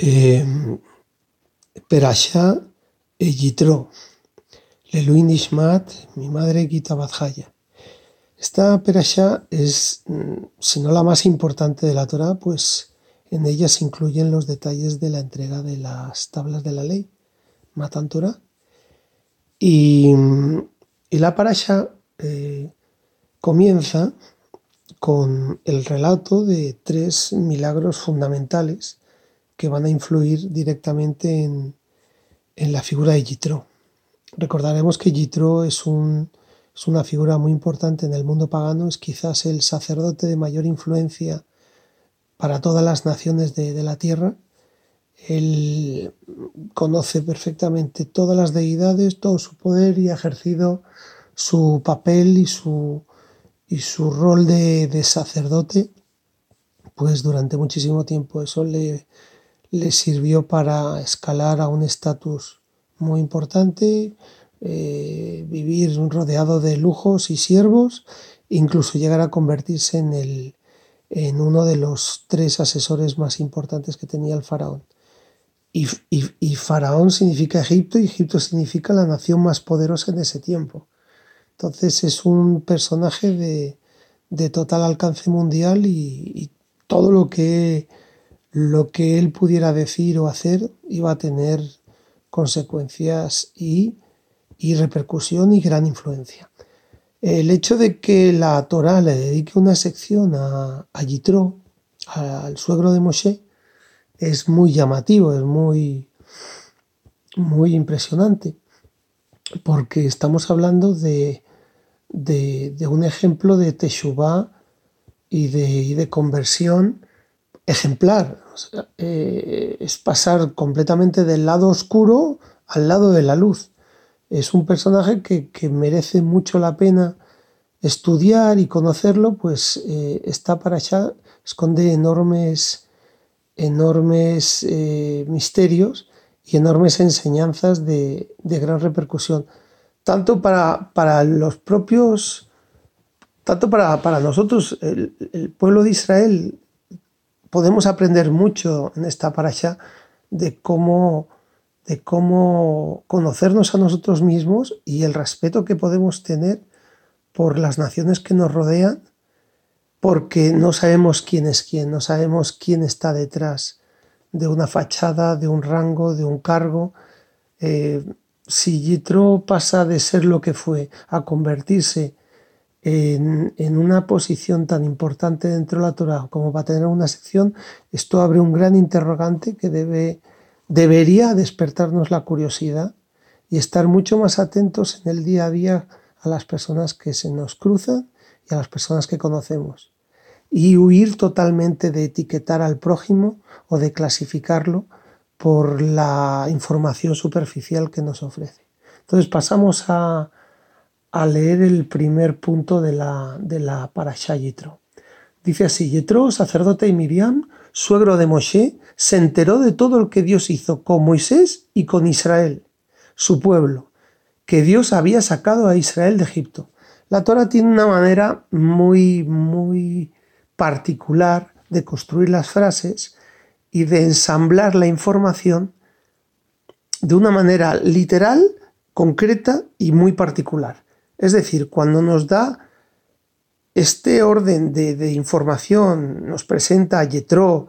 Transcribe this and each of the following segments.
Eh, Perashá e Yitro. Leluin Nishmat, mi madre Gita Badjaya. Esta Perashá es, mm, si no la más importante de la Torah, pues en ella se incluyen los detalles de la entrega de las tablas de la ley, Matan Torah. Y, la Parashá eh, comienza con el relato de tres milagros fundamentales que van a influir directamente en, la figura de Yitro. Recordaremos que Yitro es, es una figura muy importante en el mundo pagano, es quizás el sacerdote de mayor influencia para todas las naciones de, la tierra. Él conoce perfectamente todas las deidades, todo su poder y ha ejercido su papel y su, y su rol de, sacerdote, pues durante muchísimo tiempo eso le, le sirvió para escalar a un estatus muy importante, eh, vivir rodeado de lujos y siervos, incluso llegar a convertirse en, el, en uno de los tres asesores más importantes que tenía el faraón. Y, y, faraón significa Egipto y Egipto significa la nación más poderosa en ese tiempo. Entonces es un personaje de, de total alcance mundial y, todo lo que, lo que él pudiera decir o hacer iba a tener consecuencias y, y repercusión y gran influencia. El hecho de que la Torah le dedique una sección a, a Yitro, al suegro de Moshe, es muy llamativo, es muy, muy impresionante, porque estamos hablando de, de, un ejemplo de Teshuvah y de, de conversión ejemplar. Eh, es pasar completamente del lado oscuro al lado de la luz. Es un personaje que, merece mucho la pena estudiar y conocerlo, pues eh, esta para allá esconde enormes, enormes eh, misterios y enormes enseñanzas de, gran repercusión, tanto para, para, los propios, tanto para, para nosotros, el, pueblo de Israel, podemos aprender mucho en esta allá de cómo de cómo conocernos a nosotros mismos y el respeto que podemos tener por las naciones que nos rodean, porque no sabemos quién es quién, no sabemos quién está detrás de una fachada, de un rango, de un cargo. Eh, si Yitro pasa de ser lo que fue a convertirse en, una posición tan importante dentro de la Torah como para tener una sección, esto abre un gran interrogante que debe debería despertarnos la curiosidad y estar mucho más atentos en el día a día a las personas que se nos cruzan y a las personas que conocemos. Y huir totalmente de etiquetar al prójimo o de clasificarlo por la información superficial que nos ofrece. Entonces pasamos a, leer el primer punto de la, de la Parashá Yitro. Dice así, Yitro, sacerdote y Miriam, suegro de Moshe, se enteró de todo lo que Dios hizo con Moisés y con Israel, su pueblo, que Dios había sacado a Israel de Egipto. La Torah tiene una manera muy, muy particular de construir las frases y de ensamblar la información de una manera literal, concreta y muy particular. Es decir, cuando nos da este orden de, información nos presenta a Yetro,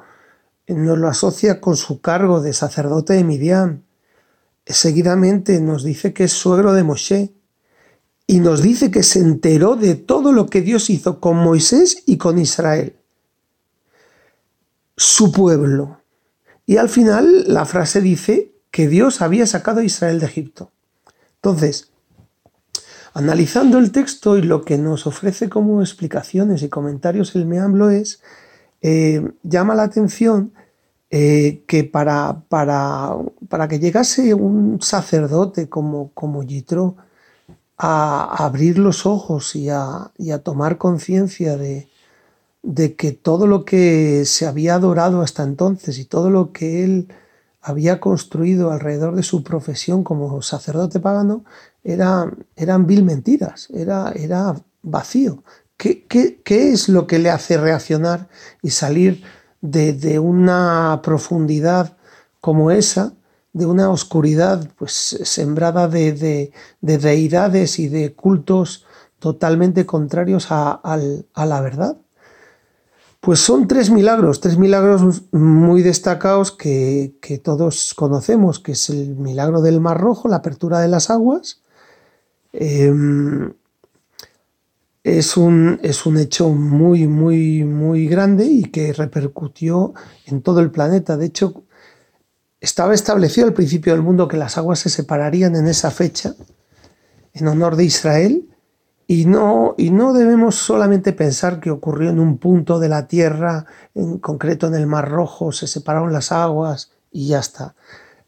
nos lo asocia con su cargo de sacerdote de Midian. Seguidamente nos dice que es suegro de Moshe y nos dice que se enteró de todo lo que Dios hizo con Moisés y con Israel, su pueblo. Y al final la frase dice que Dios había sacado a Israel de Egipto. Entonces, Analizando el texto y lo que nos ofrece como explicaciones y comentarios el Meamblo es, eh, llama la atención eh, que para, para, para, que llegase un sacerdote como, como Yitro a, abrir los ojos y a, y a tomar conciencia de, de que todo lo que se había adorado hasta entonces y todo lo que él había construido alrededor de su profesión como sacerdote pagano era, eran vil mentiras, era, era vacío. ¿Qué, ¿Qué, es lo que le hace reaccionar y salir de, una profundidad como esa, de una oscuridad pues sembrada de, deidades y de cultos totalmente contrarios a, la verdad. Pues son tres milagros, tres milagros muy destacados que, todos conocemos, que es el milagro del Mar Rojo, la apertura de las aguas. Em, es, un, es un hecho muy, muy, muy grande y que repercutió en todo el planeta. De hecho, estaba establecido al principio del mundo que las aguas se separarían en esa fecha en honor de Israel y no, y no debemos solamente pensar que ocurrió en un punto de la tierra, en concreto en el Mar Rojo, se separaron las aguas y ya está.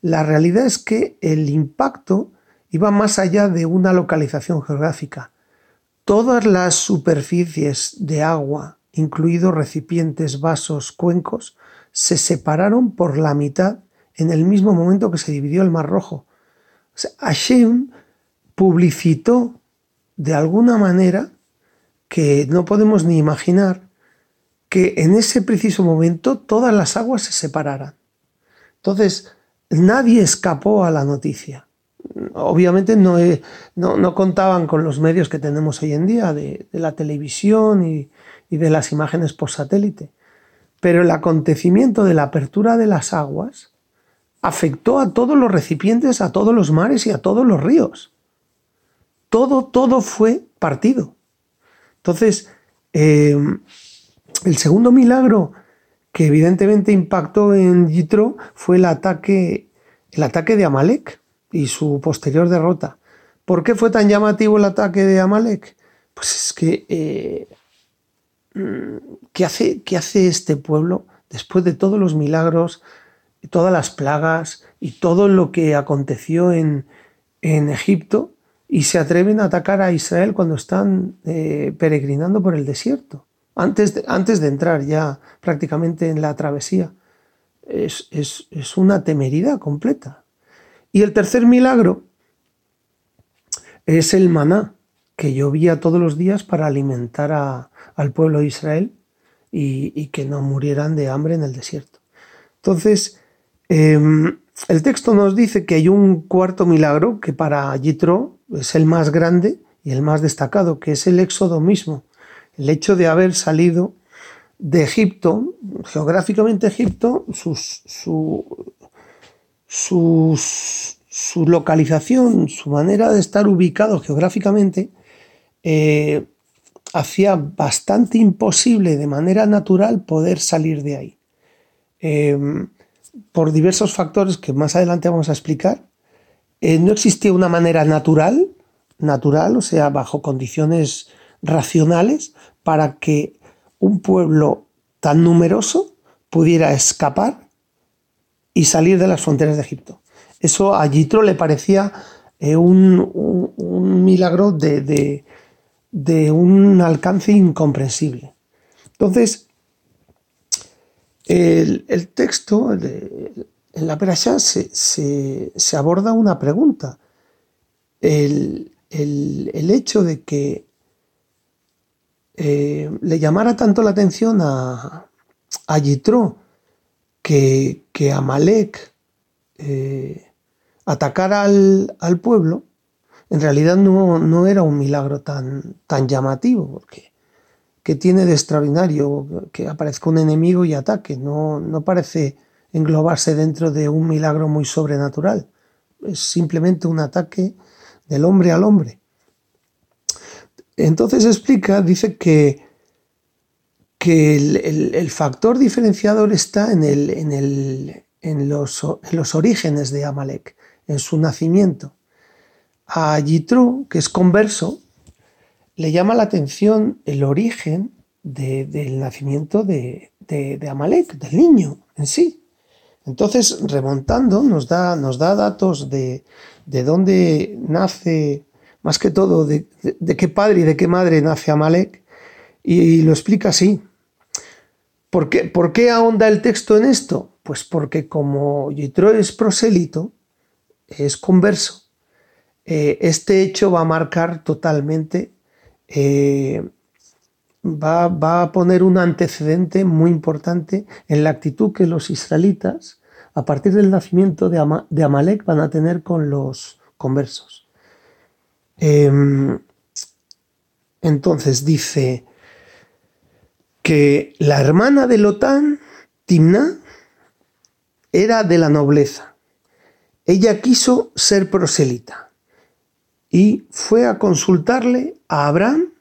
La realidad es que el impacto iba más allá de una localización geográfica. Todas las superficies de agua, incluidos recipientes, vasos, cuencos, se separaron por la mitad en el mismo momento que se dividió el Mar Rojo. Hashem publicitó de alguna manera que no podemos ni imaginar que en ese preciso momento todas las aguas se separaran. Entonces, nadie escapó a la noticia. Obviamente no, no, contaban con los medios que tenemos hoy en día de, la televisión y, y de las imágenes por satélite. Pero el acontecimiento de la apertura de las aguas afectó a todos los recipientes, a todos los mares y a todos los ríos. Todo, todo fue partido. Entonces, eh, el segundo milagro que evidentemente impactó en Yitro fue el ataque, el ataque de Amalek y su posterior derrota. ¿Por qué fue tan llamativo el ataque de Amalek? Pues es que, eh, ¿qué, hace, ¿qué hace este pueblo después de todos los milagros, todas las plagas y todo lo que aconteció en, Egipto y se atreven a atacar a Israel cuando están eh, peregrinando por el desierto, antes de, antes de entrar ya prácticamente en la travesía. Es, una temeridad completa. Y el tercer milagro es el maná, que llovía todos los días para alimentar al pueblo de Israel y, y que no murieran de hambre en el desierto. Entonces, Em, el texto nos dice que hay un cuarto milagro que para Yitro es el más grande y el más destacado, que es el éxodo mismo, el hecho de haber salido de Egipto, geográficamente Egipto, su, su, localización, su manera de estar ubicado geográficamente, eh, hacía bastante imposible de manera natural poder salir de ahí. Em, por diversos factores que más adelante vamos a explicar, eh, no existía una manera natural, natural, o sea, bajo condiciones racionales, para que un pueblo tan numeroso pudiera escapar y salir de las fronteras de Egipto. Eso a Yitro le parecía eh, un, milagro de, un alcance incomprensible. Entonces, el, texto, en la Perashá, se, aborda una pregunta. El, hecho de que eh, le llamara tanto la atención a, a Yitro que, que Amalek eh, atacara al, pueblo, en realidad no, no, era un milagro tan, tan llamativo, porque que tiene de extraordinario que aparezca un enemigo y ataque. No, no parece englobarse dentro de un milagro muy sobrenatural. Es simplemente un ataque del hombre al hombre. Entonces explica, dice que, que el, factor diferenciador está en, el, en, el, en, los, en, los, orígenes de Amalek, en su nacimiento. A Yitro, que es converso, le llama la atención el origen del nacimiento de, Amalek, del niño en sí. Entonces, remontando, nos da, nos da datos de, dónde nace, más que todo, de, qué padre y de qué madre nace Amalek, y, lo explica así. ¿Por qué, ¿Por qué ahonda el texto en esto? Pues porque como Yitro es prosélito, es converso, eh, este hecho va a marcar totalmente eh, va, a poner un antecedente muy importante en la actitud que los israelitas a partir del nacimiento de, Amalek van a tener con los conversos. Em, entonces dice que la hermana de Lotán, Timna, era de la nobleza. Ella quiso ser proselita y fue a consultarle a Abraham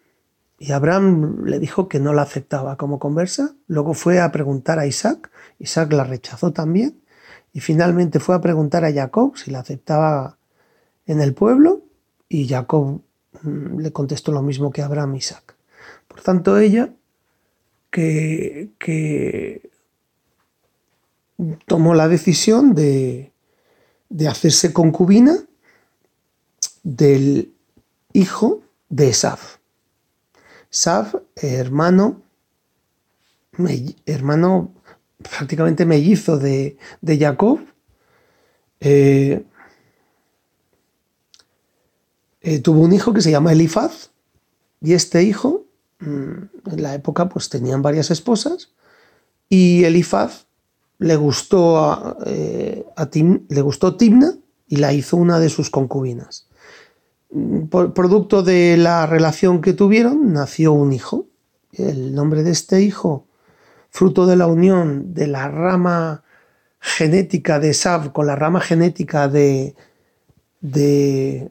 y Abraham le dijo que no la aceptaba como conversa. Luego fue a preguntar a Isaac, Isaac la rechazó también y finalmente fue a preguntar a Jacob si la aceptaba en el pueblo y Jacob mm, le contestó lo mismo que Abraham Isaac. Por tanto, ella que, tomó la decisión de, de hacerse concubina del hijo de Esaf. Esaf, hermano, hermano prácticamente mellizo de, de Jacob, eh, eh, tuvo un hijo que se llama Elifaz, y este hijo, en la época, pues tenían varias esposas, y Elifaz le gustó a, eh, le gustó Timna y la hizo una de sus concubinas. Mm, producto de la relación que tuvieron, nació un hijo. El nombre de este hijo, fruto de la unión de la rama genética de Sav con la rama genética de, de,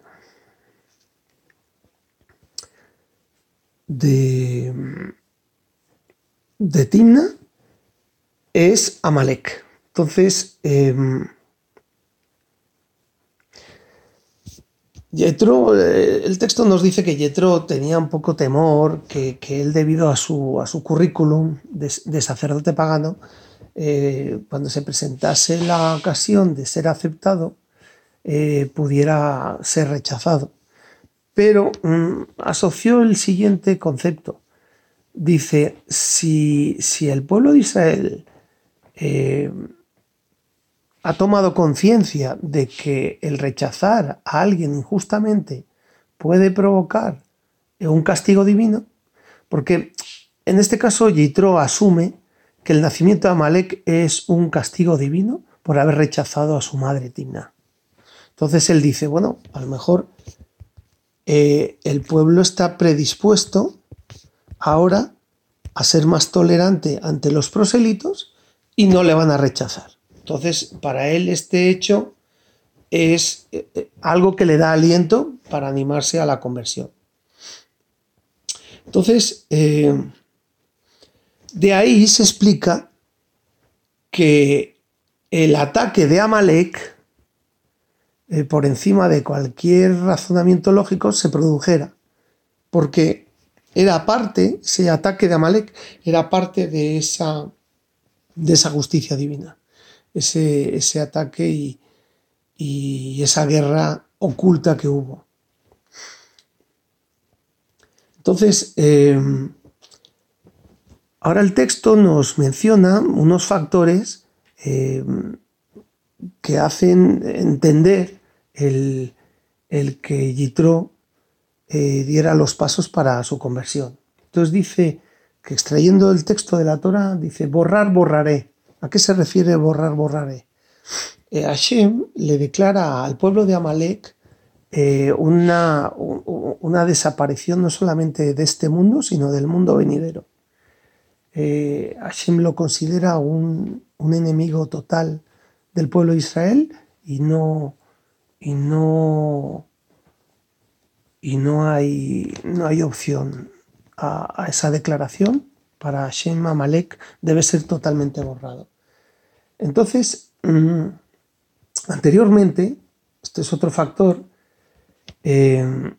de, de Timna, es Amalek. Entonces, em, eh, el texto nos dice que Yetro tenía un poco temor, que, él debido a su, a su currículum de, sacerdote pagano, eh, cuando se presentase la ocasión de ser aceptado, eh, pudiera ser rechazado. Pero mm, asoció el siguiente concepto. Dice, si, si el pueblo de Israel ha tomado conciencia de que el rechazar a alguien injustamente puede provocar un castigo divino, porque en este caso Yitro asume que el nacimiento de Amalek es un castigo divino por haber rechazado a su madre Timna. Entonces él dice, bueno, a lo mejor eh, el pueblo está predispuesto ahora a ser más tolerante ante los proselitos y no le van a rechazar. Entonces, para él este hecho es eh, eh, algo que le da aliento para animarse a la conversión. Entonces, de ahí se explica que el ataque de Amalek, por encima de cualquier razonamiento lógico, se produjera, porque era parte, ese ataque de Amalek era parte de esa, de esa justicia divina ese, ataque y, esa guerra oculta que hubo. Entonces, em, ahora el texto nos menciona unos factores em, que hacen entender el, que Yitro eh, diera los pasos para su conversión. Entonces dice que extrayendo el texto de la Torah, dice, borrar, borraré. ¿A qué se refiere borrar, borraré? Eh, Hashem le declara al pueblo de Amalek eh, una, una, desaparición no solamente de este mundo, sino del mundo venidero. Hashem lo considera un, enemigo total del pueblo de Israel y no, y no, y no, hay, no hay opción a esa declaración para Hashem Amalek debe ser totalmente borrado. Entonces, mm, anteriormente, este es otro factor, eh,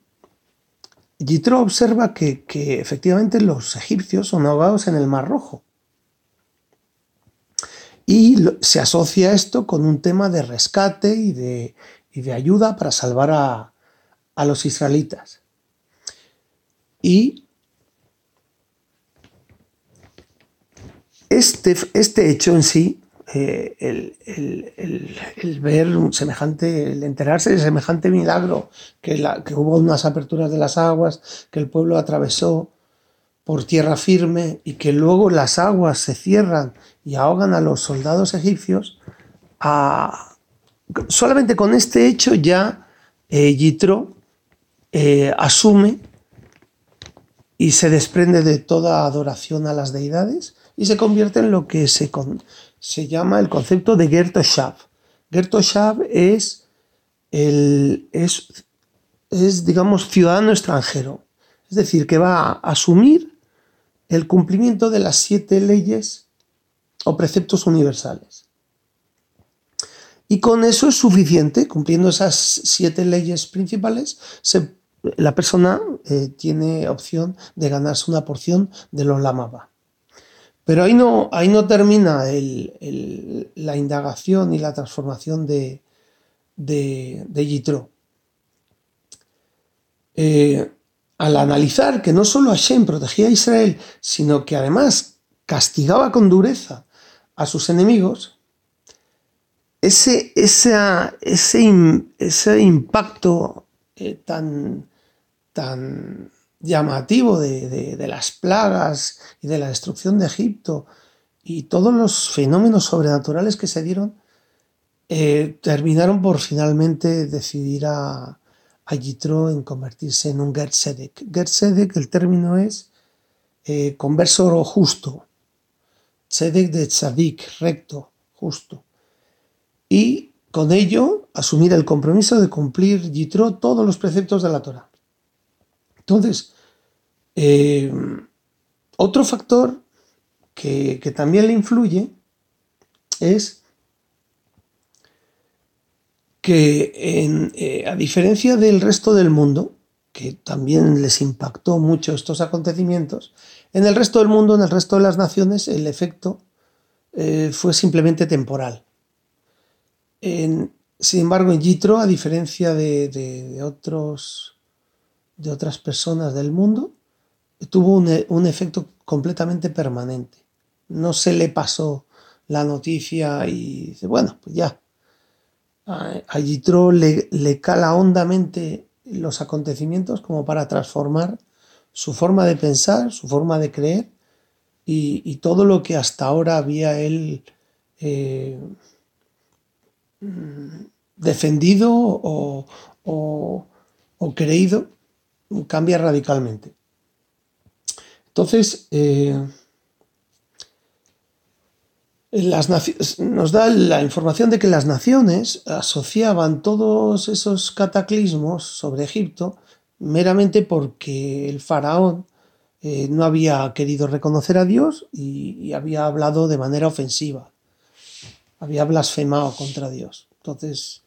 observa que, efectivamente los egipcios son ahogados en el Mar Rojo. Y se asocia esto con un tema de rescate y de, de ayuda para salvar a, a los israelitas. Y Este, este hecho en sí, eh, el, ver un semejante, el enterarse de semejante milagro, que, la, que hubo unas aperturas de las aguas, que el pueblo atravesó por tierra firme y que luego las aguas se cierran y ahogan a los soldados egipcios, solamente con este hecho ya eh, Yitro eh, asume y se desprende de toda adoración a las deidades y se convierte en lo que se, se llama el concepto de Gertoshav. Gertoshav es, el, es, es, digamos, ciudadano extranjero, es decir, que va a asumir el cumplimiento de las siete leyes o preceptos universales. Y con eso es suficiente, cumpliendo esas siete leyes principales, la persona eh, tiene opción de ganarse una porción de los lamaba. Pero ahí no, ahí no termina la indagación y la transformación de, de, Yitro. Eh, al analizar que no solo Hashem protegía a Israel, sino que además castigaba con dureza a sus enemigos, ese, ese, ese impacto eh, tan, tan llamativo de, las plagas y de la destrucción de Egipto y todos los fenómenos sobrenaturales que se dieron, eh, terminaron por finalmente decidir a, a Yitro en convertirse en un Gersedek. Gersedek, el término es eh, converso justo, Tzedek de tzadik, recto, justo. Y con ello asumir el compromiso de cumplir Yitro todos los preceptos de la Torah. Entonces, eh, otro factor que, también le influye es que eh, a diferencia del resto del mundo, que también les impactó mucho estos acontecimientos, en el resto del mundo, en el resto de las naciones, el efecto eh, fue simplemente temporal. Sin embargo, en Yitro, a diferencia de otros de otras personas del mundo, tuvo un, efecto completamente permanente. No se le pasó la noticia y dice, bueno, pues ya. A Yitro le, le cala hondamente los acontecimientos como para transformar su forma de pensar, su forma de creer y, todo lo que hasta ahora había él eh, defendido o, o creído cambia radicalmente. Entonces, eh, nos da la información de que las naciones asociaban todos esos cataclismos sobre Egipto meramente porque el faraón eh, no había querido reconocer a Dios y, había hablado de manera ofensiva, había blasfemado contra Dios. Entonces,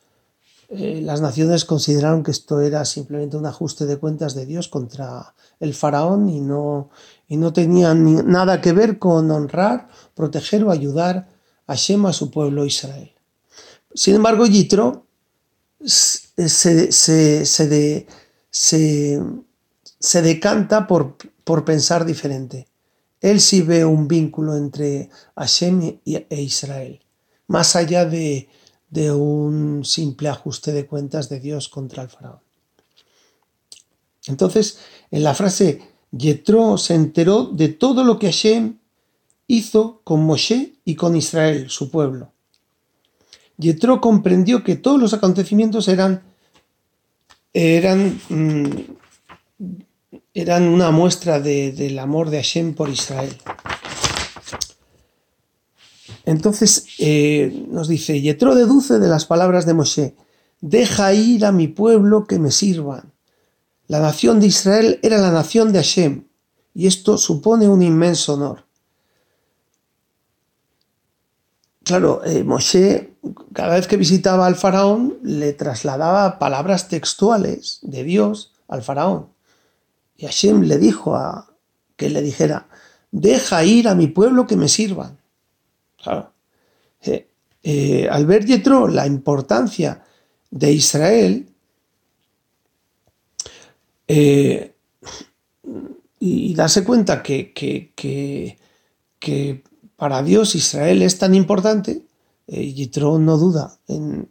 eh, las naciones consideraron que esto era simplemente un ajuste de cuentas de Dios contra el faraón y no, y no tenía nada que ver con honrar, proteger o ayudar a Shem, a su pueblo Israel. Sin embargo, Yitro se, se, decanta por, por, pensar diferente. Él sí ve un vínculo entre Hashem e Israel, más allá de, de un simple ajuste de cuentas de Dios contra el faraón. Entonces, en la frase, Yetro se enteró de todo lo que Hashem hizo con Moshe y con Israel, su pueblo. Yetro comprendió que todos los acontecimientos eran, eran, mm, eran una muestra del amor de Hashem por Israel. Entonces eh, nos dice, Yetro deduce de las palabras de Moshe, deja ir a mi pueblo que me sirvan. La nación de Israel era la nación de Hashem, y esto supone un inmenso honor. Claro, eh, Moshe, cada vez que visitaba al faraón, le trasladaba palabras textuales de Dios al faraón. Y Hashem le dijo a, que le dijera, deja ir a mi pueblo que me sirvan. Eh, eh, al ver Yetro la importancia de Israel eh, y, darse cuenta que, que, para Dios Israel es tan importante, Yetro no duda en,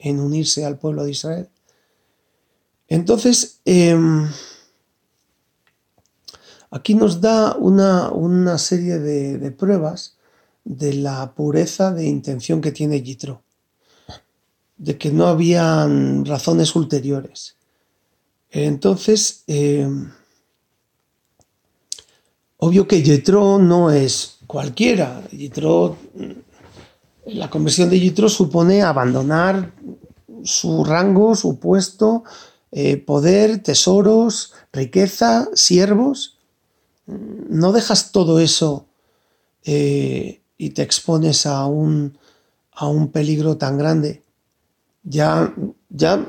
unirse al pueblo de Israel. Entonces, em, aquí nos da una, serie de, de pruebas de la pureza de intención que tiene Yitro. de que no habían razones ulteriores. Entonces, eh, obvio que Yetro no es cualquiera. Yetro, la conversión de Yetro supone abandonar su rango, su puesto, eh, poder, tesoros, riqueza, siervos. No dejas todo eso eh, y te expones a un, a un peligro tan grande ya, ya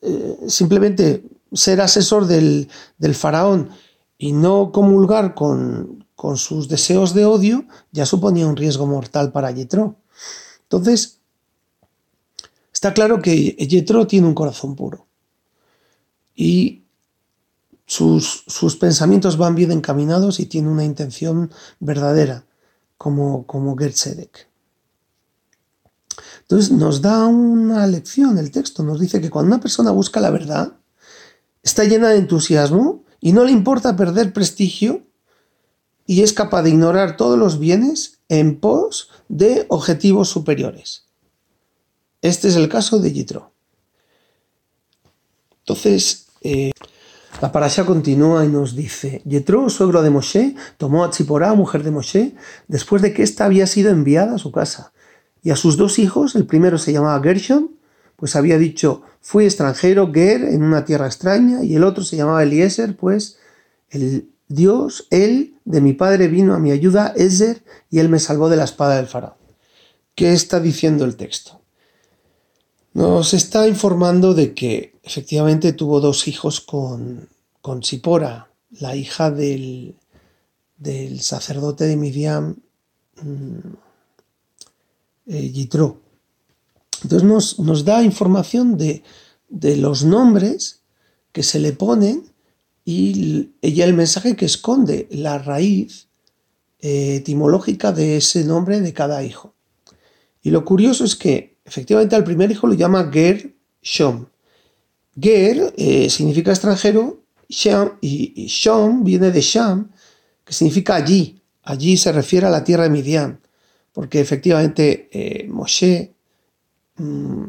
eh, simplemente ser asesor del, faraón y no comulgar con, sus deseos de odio ya suponía un riesgo mortal para Yetro. Entonces, está claro que Yetro tiene un corazón puro y sus, sus, pensamientos van bien encaminados y tiene una intención verdadera, como, como. Entonces nos da una lección el texto, nos dice que cuando una persona busca la verdad, está llena de entusiasmo y no le importa perder prestigio y es capaz de ignorar todos los bienes en pos de objetivos superiores. Este es el caso de Yitro. Entonces, eh, la parasha continúa y nos dice, Yitro, suegro de Moshe, tomó a Tziporá, mujer de Moshe, después de que ésta había sido enviada a su casa y a sus dos hijos, el primero se llamaba Gershon, pues había dicho, fui extranjero, Ger, en una tierra extraña, y el otro se llamaba Eliezer, pues el Dios, él, de mi padre vino a mi ayuda, Ezer, y él me salvó de la espada del faraón. ¿Qué está diciendo el texto? Nos está informando de que efectivamente tuvo dos hijos con, con Sipora, la hija del, del sacerdote de Midian, mm, eh, Entonces nos, da información de, los nombres que se le ponen y, el mensaje que esconde la raíz eh, etimológica de ese nombre de cada hijo. Y lo curioso es que efectivamente al primer hijo lo llama Ger Shom. Ger eh, significa extranjero y, Shom viene de Sham, que significa allí. Allí se refiere a la tierra de Midian porque efectivamente eh, Moshe mm,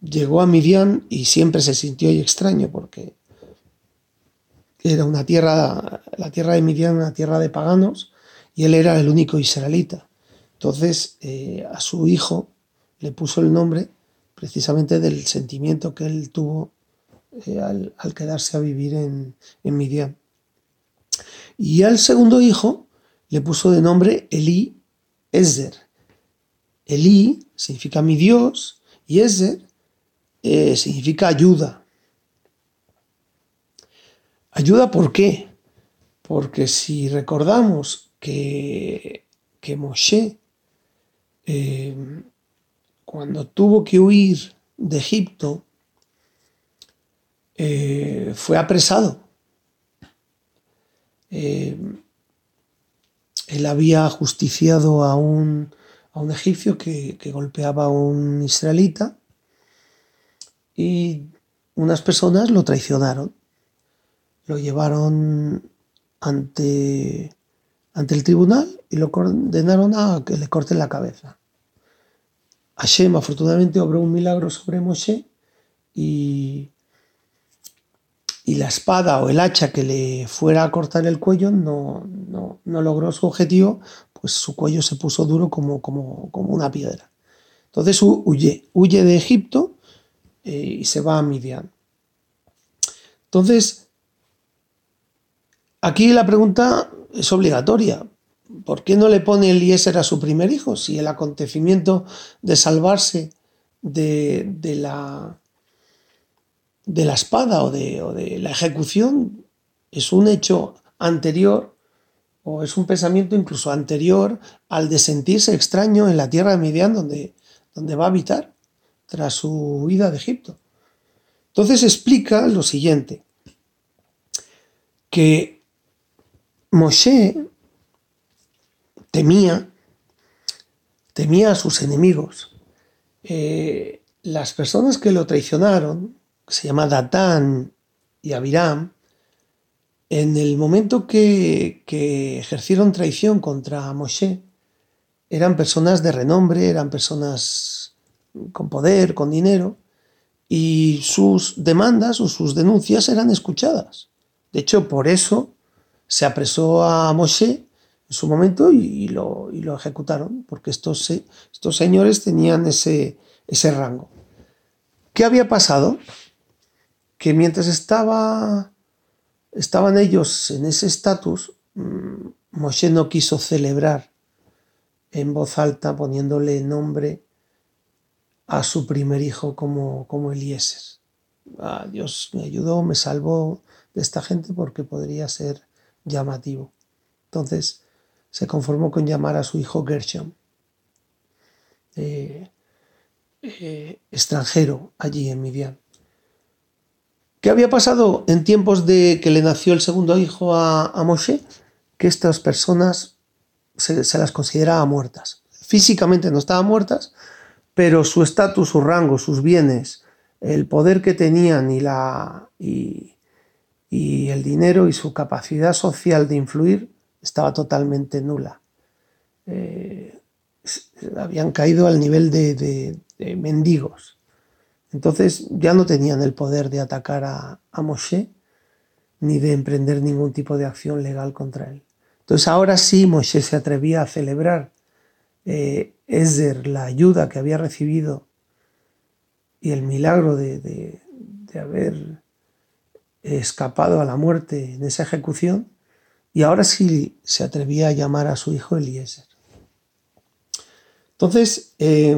llegó a Midian y siempre se sintió extraño porque era una tierra, la tierra de Midian, una tierra de paganos, y él era el único israelita. Entonces eh, a su hijo le puso el nombre precisamente del sentimiento que él tuvo eh, al, quedarse a vivir en, en Midian. Y al segundo hijo le puso de nombre Elí Ezer. Elí significa mi Dios y Ezer eh, significa ayuda. ¿Ayuda por qué? Porque si recordamos que, que Moshe, eh, cuando tuvo que huir de Egipto, eh, fue apresado él había justiciado a un, egipcio que, golpeaba a un israelita y unas personas lo traicionaron. Lo llevaron ante, ante el tribunal y lo condenaron a que le corten la cabeza. Hashem afortunadamente obró un milagro sobre Moshe y y la espada o el hacha que le fuera a cortar el cuello no, logró su objetivo, pues su cuello se puso duro como, como, una piedra. Entonces huye, huye de Egipto eh, y se va a Midian. Entonces, aquí la pregunta es obligatoria. ¿Por qué no le pone Eliezer a su primer hijo si el acontecimiento de salvarse de, de la de la espada o de, la ejecución es un hecho anterior o es un pensamiento incluso anterior al de sentirse extraño en la tierra de Midian donde, donde va a habitar tras su huida de Egipto. Entonces explica lo siguiente, que Moshe temía, temía a sus enemigos. Eh, las personas que lo traicionaron, se llama Datán y Abiram, en el momento que, ejercieron traición contra Moshe, eran personas de renombre, eran personas con poder, con dinero, y sus demandas o sus denuncias eran escuchadas. De hecho, por eso se apresó a Moshe en su momento y, lo, lo, ejecutaron, porque estos, estos señores tenían ese, ese rango. ¿Qué había pasado? Que mientras estaba, estaban ellos en ese estatus, mm, Moshe no quiso celebrar en voz alta poniéndole nombre a su primer hijo como, como Eliezer. Ah, Dios me ayudó, me salvó de esta gente porque podría ser llamativo. Entonces se conformó con llamar a su hijo Gershom, eh, eh, extranjero allí en Midian. ¿Qué había pasado en tiempos de que le nació el segundo hijo a, Moshe? Que estas personas se, las consideraba muertas. Físicamente no estaban muertas, pero su estatus, su rango, sus bienes, el poder que tenían y, la, y, y el dinero y su capacidad social de influir estaba totalmente nula. Eh, habían caído al nivel de, de, mendigos. Entonces ya no tenían el poder de atacar a, Moshe ni de emprender ningún tipo de acción legal contra él. Entonces ahora sí Moshe se atrevía a celebrar eh, la ayuda que había recibido y el milagro de, haber escapado a la muerte en esa ejecución, y ahora sí se atrevía a llamar a su hijo Eliezer. Entonces, eh,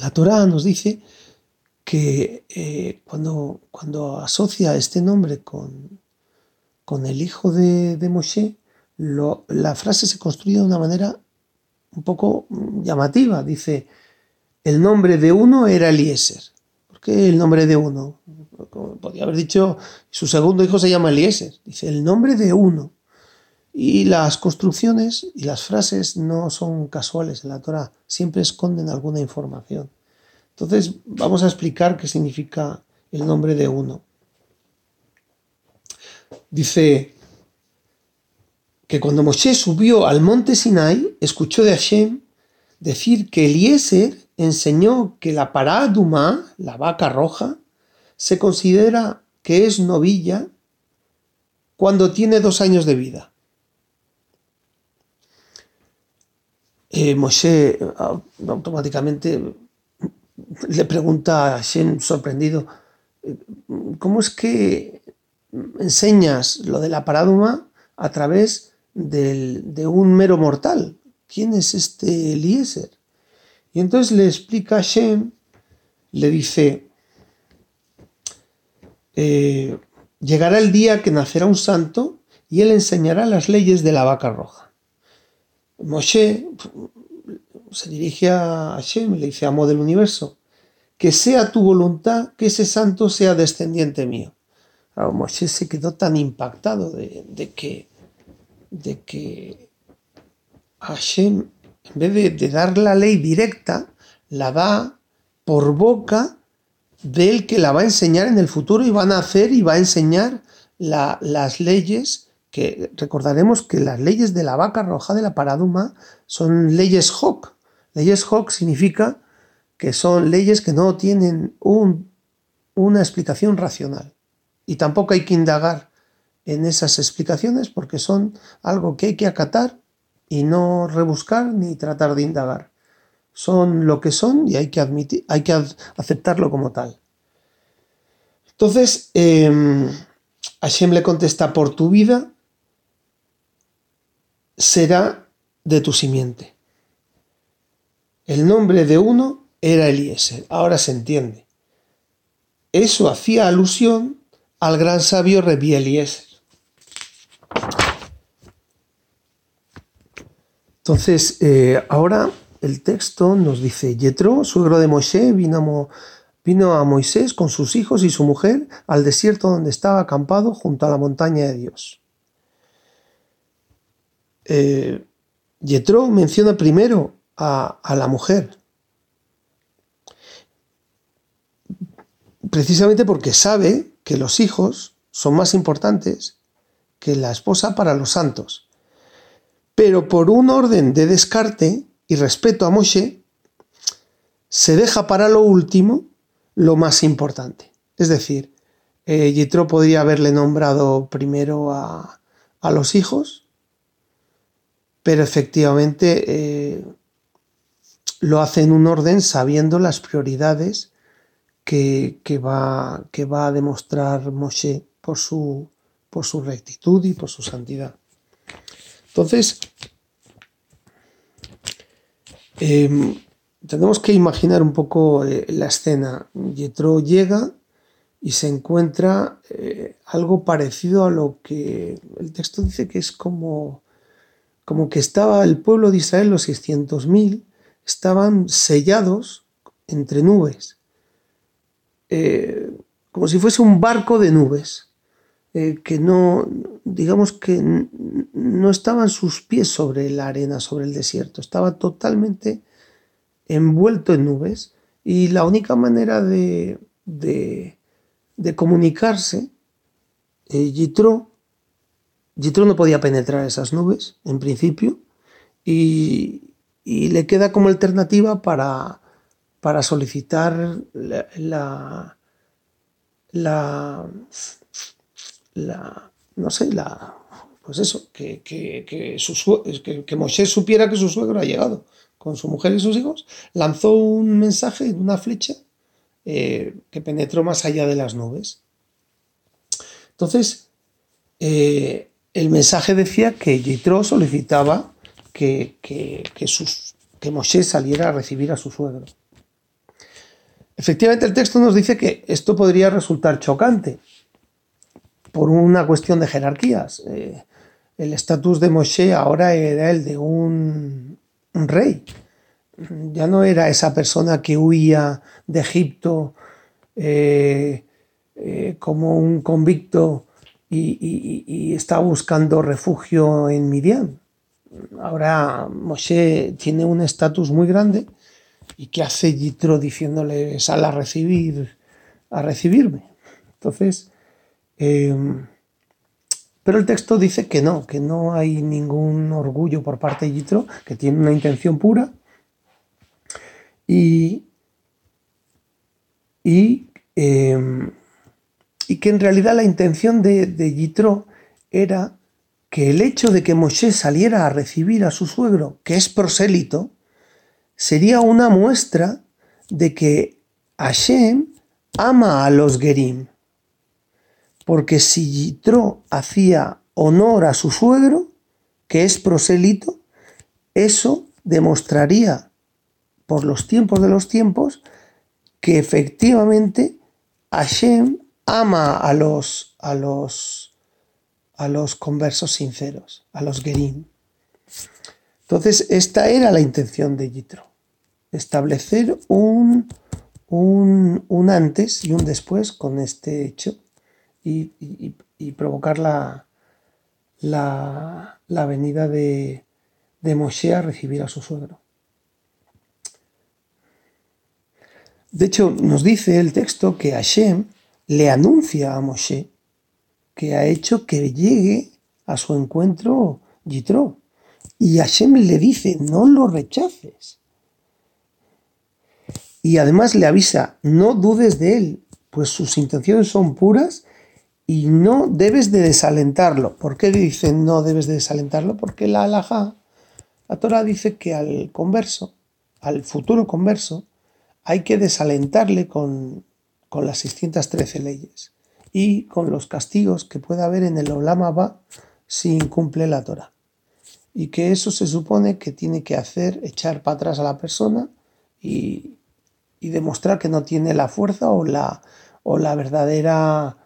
la Torah nos dice que eh, cuando, cuando, asocia este nombre con, con el hijo de, de Moshe, la frase se construye de una manera un poco llamativa. Dice, el nombre de uno era Eliezer. ¿Por qué el nombre de uno? Podría haber dicho, su segundo hijo se llama Eliezer. Dice, el nombre de uno. Y las construcciones y las frases no son casuales en la Torah, siempre esconden alguna información. Entonces, vamos a explicar qué significa el nombre de uno. Dice, que cuando Moshe subió al monte Sinai, escuchó de Hashem decir que Eliezer enseñó que la paraduma, la vaca roja, se considera que es novilla cuando tiene dos años de vida. Eh, Moshe automáticamente le pregunta a Hashem sorprendido, ¿cómo es que enseñas lo de la paraduma a través de un mero mortal. ¿Quién es este Eliezer? Y entonces le explica a Shem, le dice, eh, llegará el día que nacerá un santo y él enseñará las leyes de la vaca roja. Moshe se dirige a Shem y le dice, amo del universo, que sea tu voluntad que ese santo sea descendiente mío. Moshe se quedó tan impactado de que de que Hashem, en vez de, dar la ley directa, la da por boca del que la va a enseñar en el futuro y van a hacer y va a enseñar las leyes recordaremos que las leyes de la vaca roja de la paraduma son leyes Hoc. Leyes Hoc significa que son leyes que no tienen una explicación racional y tampoco hay que indagar en esas explicaciones porque son algo que hay que acatar y no rebuscar ni tratar de indagar. Son lo que son y hay que, admitir, hay que aceptarlo como tal. Entonces, eh, Hashem le contesta, por tu vida será de tu simiente. El nombre de uno era Eliezer, ahora se entiende. Eso hacía alusión al gran sabio Rebi Eliezer. Entonces, eh, ahora el texto nos dice, Yetro, suegro de Moshe, vino a, Moisés con sus hijos y su mujer al desierto donde estaba acampado junto a la montaña de Dios. Eh, menciona primero a, la mujer, precisamente porque sabe que los hijos son más importantes que la esposa para los santos. Pero por un orden de descarte y respeto a Moshe, se deja para lo último lo más importante. Es decir, eh, podría haberle nombrado primero a, los hijos, pero efectivamente eh, lo hace en un orden sabiendo las prioridades que, va, que va a demostrar Moshe por su, por su rectitud y por su santidad. Entonces, em, tenemos que imaginar un poco eh, la escena. Yetro llega y se encuentra eh, algo parecido a lo que el texto dice que es como, como que estaba el pueblo de Israel, los 600.000, estaban sellados entre nubes, eh, como si fuese un barco de nubes. Eh, que no, digamos que no estaban sus pies sobre la arena, sobre el desierto, estaba totalmente envuelto en nubes y la única manera de, comunicarse, eh, no podía penetrar esas nubes en principio y, le queda como alternativa para, para solicitar la, la la, no sé, la, pues eso, que, que, que, que, Moshe supiera que su suegro ha llegado con su mujer y sus hijos, lanzó un mensaje, una flecha, eh, que penetró más allá de las nubes. Entonces, eh, el mensaje decía que Yitro solicitaba que, que, que Moshe saliera a recibir a su suegro. Efectivamente, el texto nos dice que esto podría resultar chocante, por una cuestión de jerarquías. Eh, el estatus de Moshe ahora era el de un, rey. Ya no era esa persona que huía de Egipto eh, eh, como un convicto y, está buscando refugio en Midian. Ahora Moshe tiene un estatus muy grande y que hace Yitro diciéndole sal a recibir a recibirme. Entonces, Em, pero el texto dice que no, que no hay ningún orgullo por parte de Yitro, que tiene una intención pura y, y, em, y que en realidad la intención de, de Yitro era que el hecho de que Moshe saliera a recibir a su suegro, que es prosélito, sería una muestra de que Hashem ama a los Gerim. Porque si Yitro hacía honor a su suegro, que es proselito, eso demostraría por los tiempos de los tiempos que efectivamente Hashem ama a los, a los, a los conversos sinceros, a los gerim. Entonces, esta era la intención de Yitro, establecer un, un, un antes y un después con este hecho y, provocar la, la, venida de, de Moshe a recibir a su suegro. De hecho, nos dice el texto que Hashem le anuncia a Moshe que ha hecho que llegue a su encuentro Yitro. Y Hashem le dice, no lo rechaces. Y además le avisa, no dudes de él, pues sus intenciones son puras y no debes de desalentarlo. ¿Por qué dicen no debes de desalentarlo? Porque la alhaja, la Torah dice que al converso, al futuro converso, hay que desalentarle con, con las 613 leyes y con los castigos que puede haber en el Olama Ba si incumple la Torah. Y que eso se supone que tiene que hacer echar para atrás a la persona y, y demostrar que no tiene la fuerza o la, o la verdadera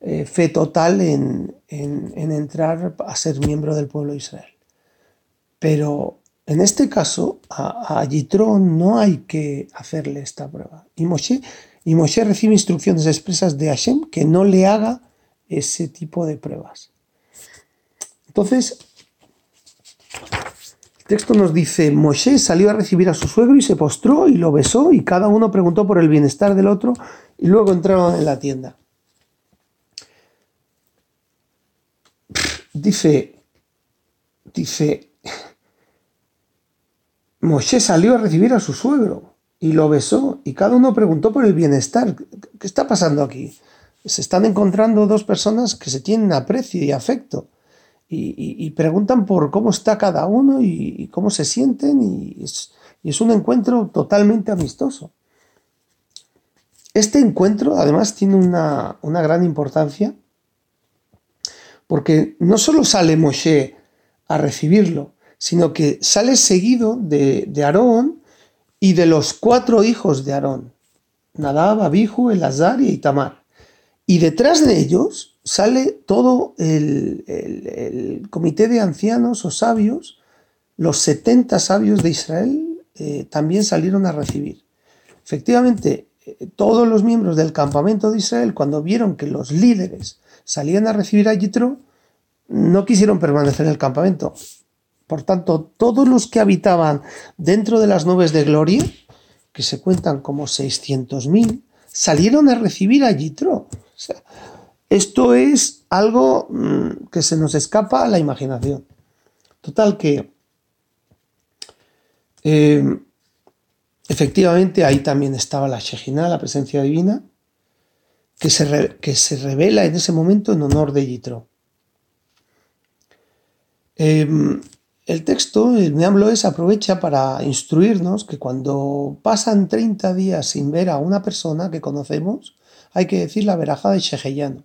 eh, fe total en, entrar a ser miembro del pueblo de Israel. Pero en este caso, a, a no hay que hacerle esta prueba. Y Moshe, y Moshe recibe instrucciones expresas de Hashem que no le haga ese tipo de pruebas. Entonces, el texto nos dice, Moshe salió a recibir a su suegro y se postró y lo besó y cada uno preguntó por el bienestar del otro y luego entraron en la tienda. Dice, dice, Moshe salió a recibir a su suegro. Y lo besó y cada uno preguntó por el bienestar. ¿Qué está pasando aquí? Se están encontrando dos personas que se tienen aprecio y afecto y, preguntan por cómo está cada uno y, cómo se sienten y es, un encuentro totalmente amistoso. Este encuentro además tiene una, gran importancia porque no solo sale Moshe a recibirlo, sino que sale seguido de, de Aarón y de los cuatro hijos de Aarón, Nadab, Abihu, Elazar y Itamar. Y detrás de ellos sale todo el, comité de ancianos o sabios, los 70 sabios de Israel eh, también salieron a recibir. Efectivamente, eh, todos los miembros del campamento de Israel, cuando vieron que los líderes salían a recibir a Yitro, no quisieron permanecer en el campamento. Por tanto, todos los que habitaban dentro de las nubes de gloria, que se cuentan como 600.000, salieron a recibir a Yitro. esto es algo mm, que se nos escapa a la imaginación. Total que em, efectivamente ahí también estaba la Shejina, la presencia divina, que se, que se revela en ese momento en honor de Yitro. Em, el texto, el Meamloes, aprovecha para instruirnos que cuando pasan 30 días sin ver a una persona que conocemos, hay que decir la verajá de Sheheyano.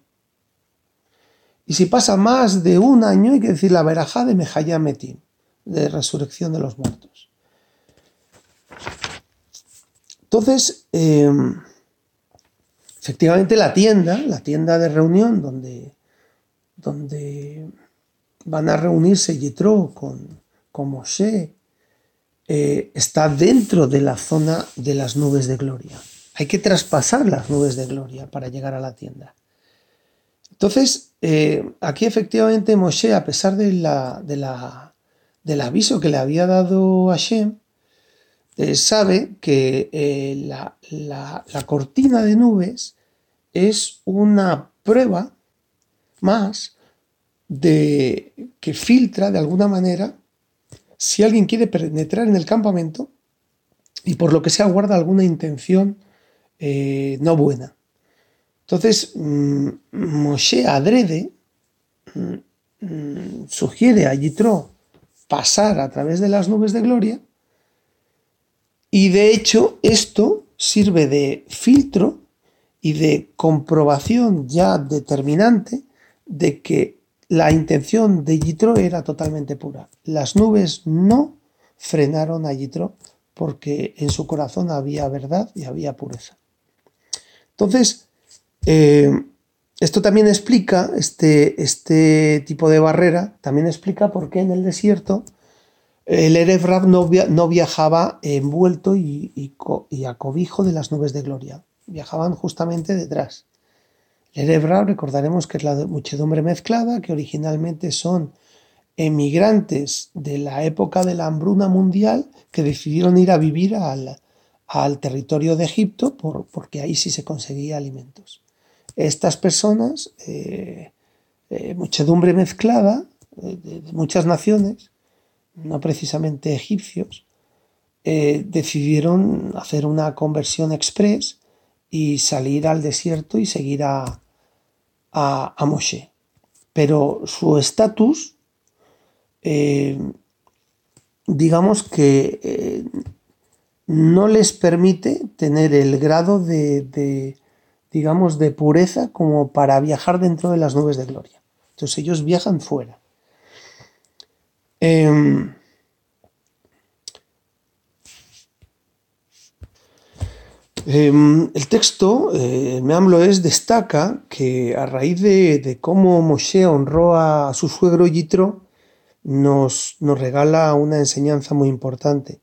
Y si pasa más de un año, hay que decir la verajá de Mehayametim, de resurrección de los muertos. Entonces, em, efectivamente la tienda, la tienda de reunión donde, donde van a reunirse Yitro con, con Moshe, eh, está dentro de la zona de las nubes de gloria. Hay que traspasar las nubes de gloria para llegar a la tienda. Entonces, eh, aquí efectivamente Moshe, a pesar del aviso que le había dado Hashem, eh, sabe que la, la cortina de nubes es una prueba más de que filtra de alguna manera si alguien quiere penetrar en el campamento y por lo que sea guarda alguna intención eh, no buena. Entonces, mm, Moshe adrede mm, mm, sugiere a Yitro pasar a través de las nubes de gloria y de hecho esto sirve de filtro y de comprobación ya determinante de que la intención de Yitro era totalmente pura. Las nubes no frenaron a Yitro porque en su corazón había verdad y había pureza. Entonces, eh, esto también explica, este, este, tipo de barrera, también explica por qué en el desierto el Erev no, viajaba envuelto y, y, a cobijo de las nubes de gloria, viajaban justamente detrás. Erebra, recordaremos que es la muchedumbre mezclada, que originalmente son emigrantes de la época de la hambruna mundial que decidieron ir a vivir al, territorio de Egipto porque ahí sí se conseguía alimentos. Estas personas, eh, eh, muchedumbre mezclada eh, de, muchas naciones, no precisamente egipcios, decidieron hacer una conversión express y salir al desierto y seguir a, a, Moshe. Pero su estatus, eh, digamos que eh, no les permite tener el grado de, digamos, de pureza como para viajar dentro de las nubes de gloria. Entonces ellos viajan fuera. Em, Em, el texto, eh, es destaca que a raíz de, cómo Moshe honró a su suegro Yitro, nos, nos regala una enseñanza muy importante.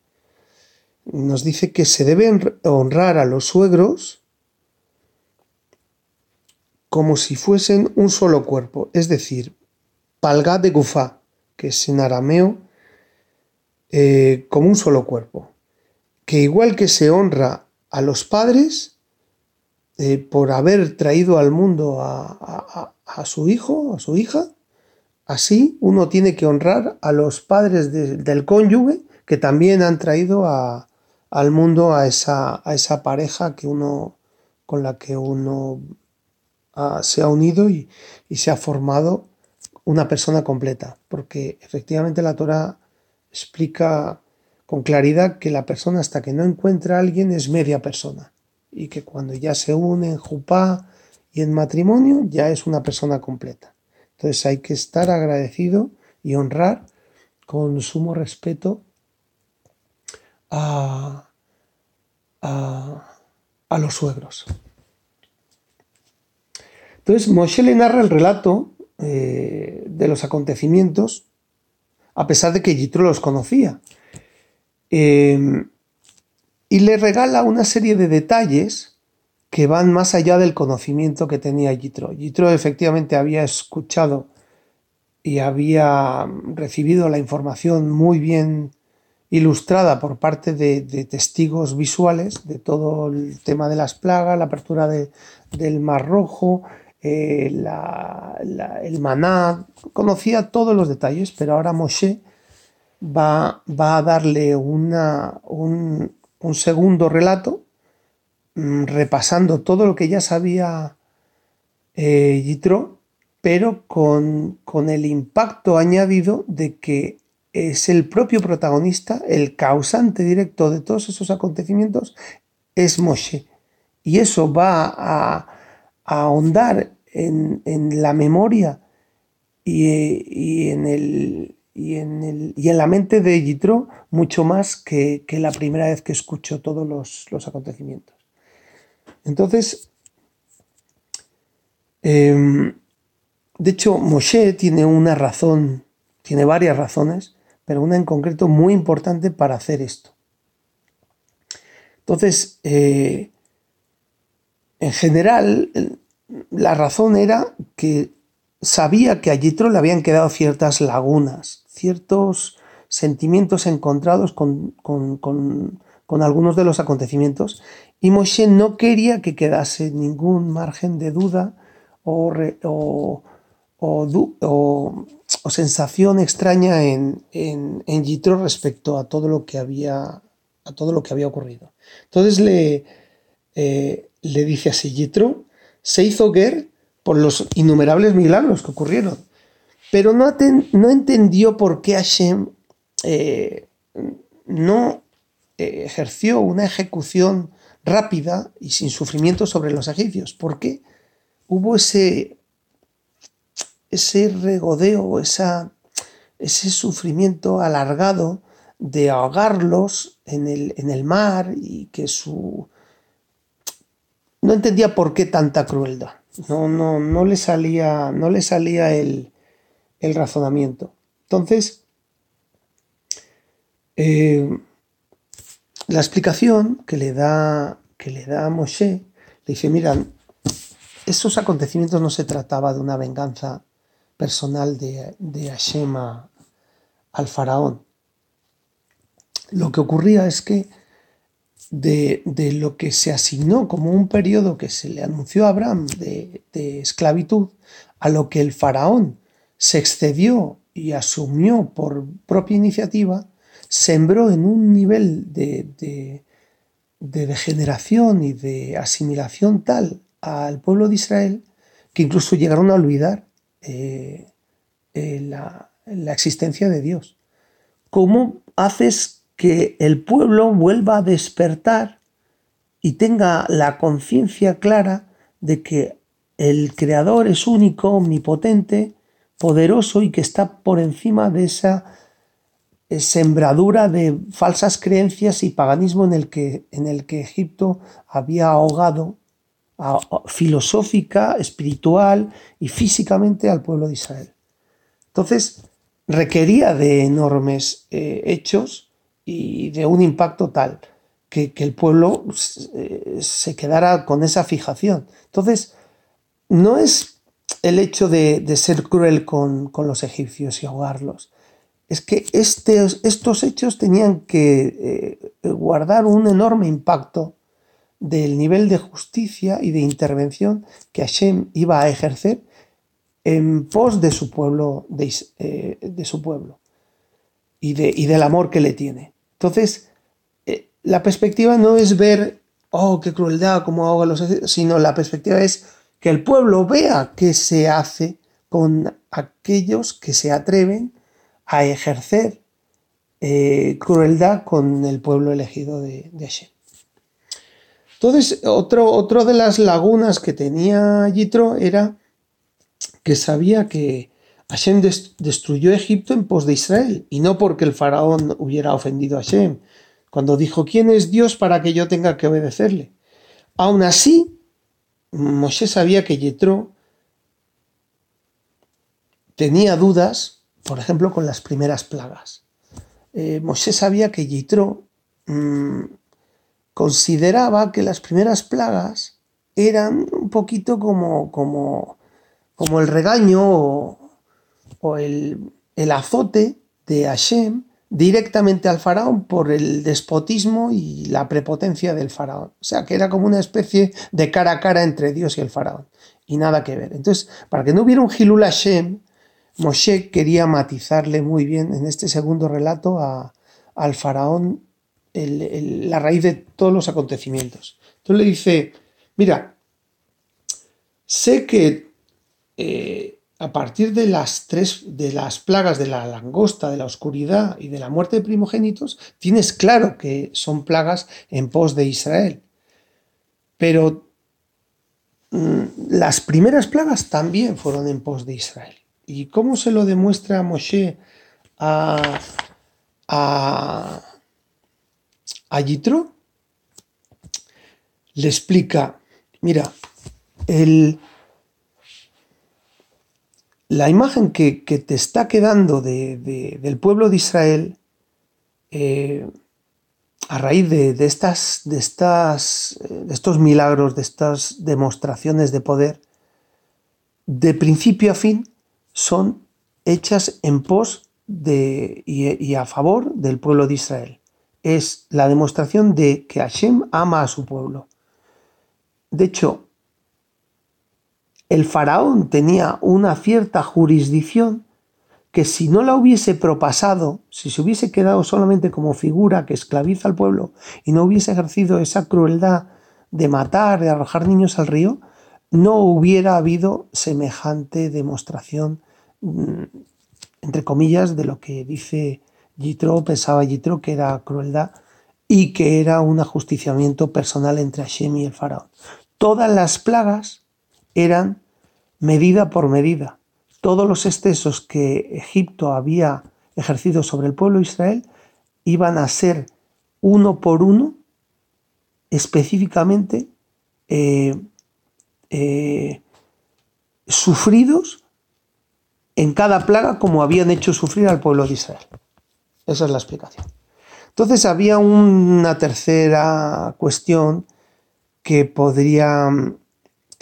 Nos dice que se debe honrar a los suegros como si fuesen un solo cuerpo, es decir, palga de gufá, que es en arameo eh, como un solo cuerpo. Que igual que se honra a los padres eh, por haber traído al mundo a, su hijo, a su hija. Así uno tiene que honrar a los padres del cónyuge que también han traído al mundo a esa, pareja que uno, con la que uno se ha unido y, y, se ha formado una persona completa. Porque efectivamente la Torah explica con claridad que la persona hasta que no encuentra a alguien es media persona. Y que cuando ya se une en jupá y en matrimonio ya es una persona completa. Entonces hay que estar agradecido y honrar con sumo respeto a, a, los suegros. Entonces Moshe le narra el relato eh, de los acontecimientos a pesar de que Yitro los conocía. Eh, y le regala una serie de detalles que van más allá del conocimiento que tenía Yitro. Yitro efectivamente había escuchado y había recibido la información muy bien ilustrada por parte de, testigos visuales de todo el tema de las plagas, la apertura del Mar Rojo, eh, el maná, conocía todos los detalles, pero ahora Moshe va, va a darle una, un, un segundo relato Mm, repasando todo lo que ya sabía eh, Yitro, pero con, el impacto añadido de que es el propio protagonista, el causante directo de todos esos acontecimientos, es Moshe. Y eso va a, ahondar en, la memoria y, en el, y, en el, y en la mente de Yitro mucho más que, la primera vez que escucho todos los acontecimientos. Entonces, em, de hecho, Moshe tiene una razón, tiene varias razones, pero una en concreto muy importante para hacer esto. Entonces, eh, en general, la razón era que sabía que a Yitro le habían quedado ciertas lagunas, ciertos sentimientos encontrados con, algunos de los acontecimientos y Moshe no quería que quedase ningún margen de duda o, sensación extraña en, en, respecto a todo lo que había, a todo lo que había ocurrido. Entonces le, eh, le dice así, Yitro se hizo Ger por los innumerables milagros que ocurrieron, pero no, no entendió por qué Hashem eh, no eh, ejerció una ejecución rápida y sin sufrimiento sobre los egipcios. porque Hubo ese, ese regodeo, esa, ese sufrimiento alargado de ahogarlos en el, en el mar y que su... No entendía por qué tanta crueldad. No, no, no le salía, no le salía el, el razonamiento. Entonces, eh, la explicación que le da, que le da a Moshe, le dice, mira, esos acontecimientos no se trataba de una venganza personal de, de Hashem al faraón. Lo que ocurría es que de, lo que se asignó como un periodo que se le anunció a Abraham de, de esclavitud, a lo que el faraón se excedió y asumió por propia iniciativa, sembró en un nivel de, degeneración y de asimilación tal al pueblo de Israel que incluso llegaron a olvidar eh, eh, la, la, existencia de Dios. ¿Cómo haces que el pueblo vuelva a despertar y tenga la conciencia clara de que el Creador es único, omnipotente, poderoso y que está por encima de esa sembradura de falsas creencias y paganismo en el que, en el que Egipto había ahogado filosófica, espiritual y físicamente al pueblo de Israel. Entonces, requería de enormes eh, hechos y de un impacto tal que, el pueblo eh, se quedara con esa fijación. Entonces, no es el hecho de, ser cruel con, con los egipcios y ahogarlos, es que estos hechos tenían que eh, guardar un enorme impacto del nivel de justicia y de intervención que Hashem iba a ejercer en pos de su pueblo, de, eh, su pueblo y, de, y, del amor que le tiene. Entonces, eh, la perspectiva no es ver, oh, qué crueldad, cómo ahoga los sino la perspectiva es que el pueblo vea qué se hace con aquellos que se atreven a ejercer eh, crueldad con el pueblo elegido de, de. Entonces, otro, otro de las lagunas que tenía Yitro era que sabía que Hashem destruyó Egipto en pos de Israel, y no porque el faraón hubiera ofendido a Hashem, cuando dijo, ¿quién es Dios para que yo tenga que obedecerle? Aún así, Moshe sabía que Yitro tenía dudas, por ejemplo, con las primeras plagas. Eh, Moshe sabía que Yitro mm, consideraba que las primeras plagas eran un poquito como, como, como el regaño o, el, el, azote de Hashem directamente al faraón por el despotismo y la prepotencia del faraón. O sea, que era como una especie de cara a cara entre Dios y el faraón. Y nada que ver. Entonces, para que no hubiera un Hilul Hashem, Moshe quería matizarle muy bien en este segundo relato al faraón la raíz de todos los acontecimientos. Entonces le dice, mira, sé que eh, a partir de las tres, de las plagas de la langosta, de la oscuridad y de la muerte de primogénitos, tienes claro que son plagas en pos de Israel. Pero mm, las primeras plagas también fueron en pos de Israel. ¿Y cómo se lo demuestra Moshe a, a, a Yitro? Le explica, mira, el, la imagen que, te está quedando del pueblo de Israel eh, a raíz de, estas, de, estas, de estos milagros, de estas demostraciones de poder, de principio a fin, son hechas en pos de, y, a favor del pueblo de Israel. Es la demostración de que Hashem ama a su pueblo. De hecho, el faraón tenía una cierta jurisdicción que si no la hubiese propasado, si se hubiese quedado solamente como figura que esclaviza al pueblo y no hubiese ejercido esa crueldad de matar, de arrojar niños al río, no hubiera habido semejante demostración, mm, entre comillas, de lo que dice Yitro, pensaba Yitro que era crueldad y que era un ajusticiamiento personal entre Hashem y el faraón. Todas las plagas eran medida por medida. Todos los excesos que Egipto había ejercido sobre el pueblo de Israel iban a ser uno por uno específicamente eh, eh, sufridos en cada plaga como habían hecho sufrir al pueblo de Israel. Esa es la explicación. Entonces había una tercera cuestión que podría,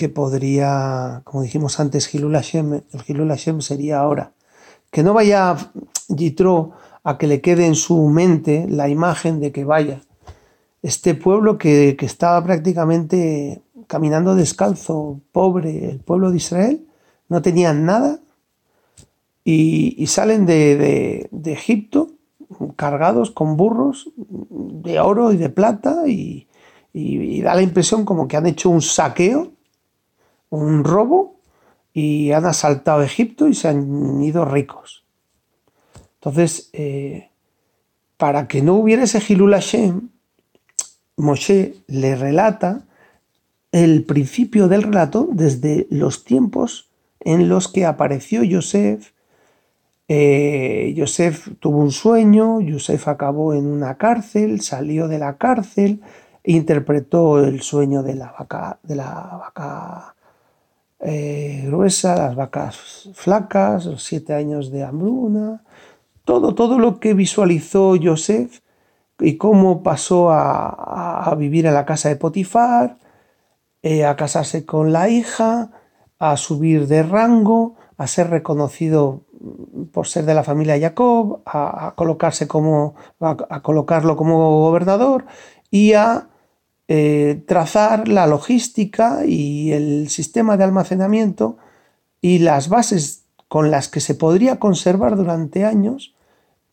que podría, como dijimos antes, Gilul Hashem, el sería ahora. Que no vaya Yitro a que le quede en su mente la imagen de que vaya este pueblo que, que estaba prácticamente caminando descalzo, pobre, el pueblo de Israel, no tenían nada y, salen de, Egipto cargados con burros de oro y de plata y, da la impresión como que han hecho un saqueo, un robo y han asaltado Egipto y se han ido ricos. Entonces, eh, para que no hubiera ese Hilul Hashem, Moshe le relata el principio del relato desde los tiempos en los que apareció Yosef. Eh, Yosef tuvo un sueño, Yosef acabó en una cárcel, salió de la cárcel, interpretó el sueño de la vaca, de la vaca eh, gruesa, las vacas flacas, los siete años de hambruna, todo, todo lo que visualizó Yosef y cómo pasó a, a vivir en la casa de Potifar, eh, a casarse con la hija, a subir de rango, a ser reconocido por ser de la familia Jacob, a, colocarse como, a, colocarlo como gobernador y a eh, trazar la logística y el sistema de almacenamiento y las bases con las que se podría conservar durante años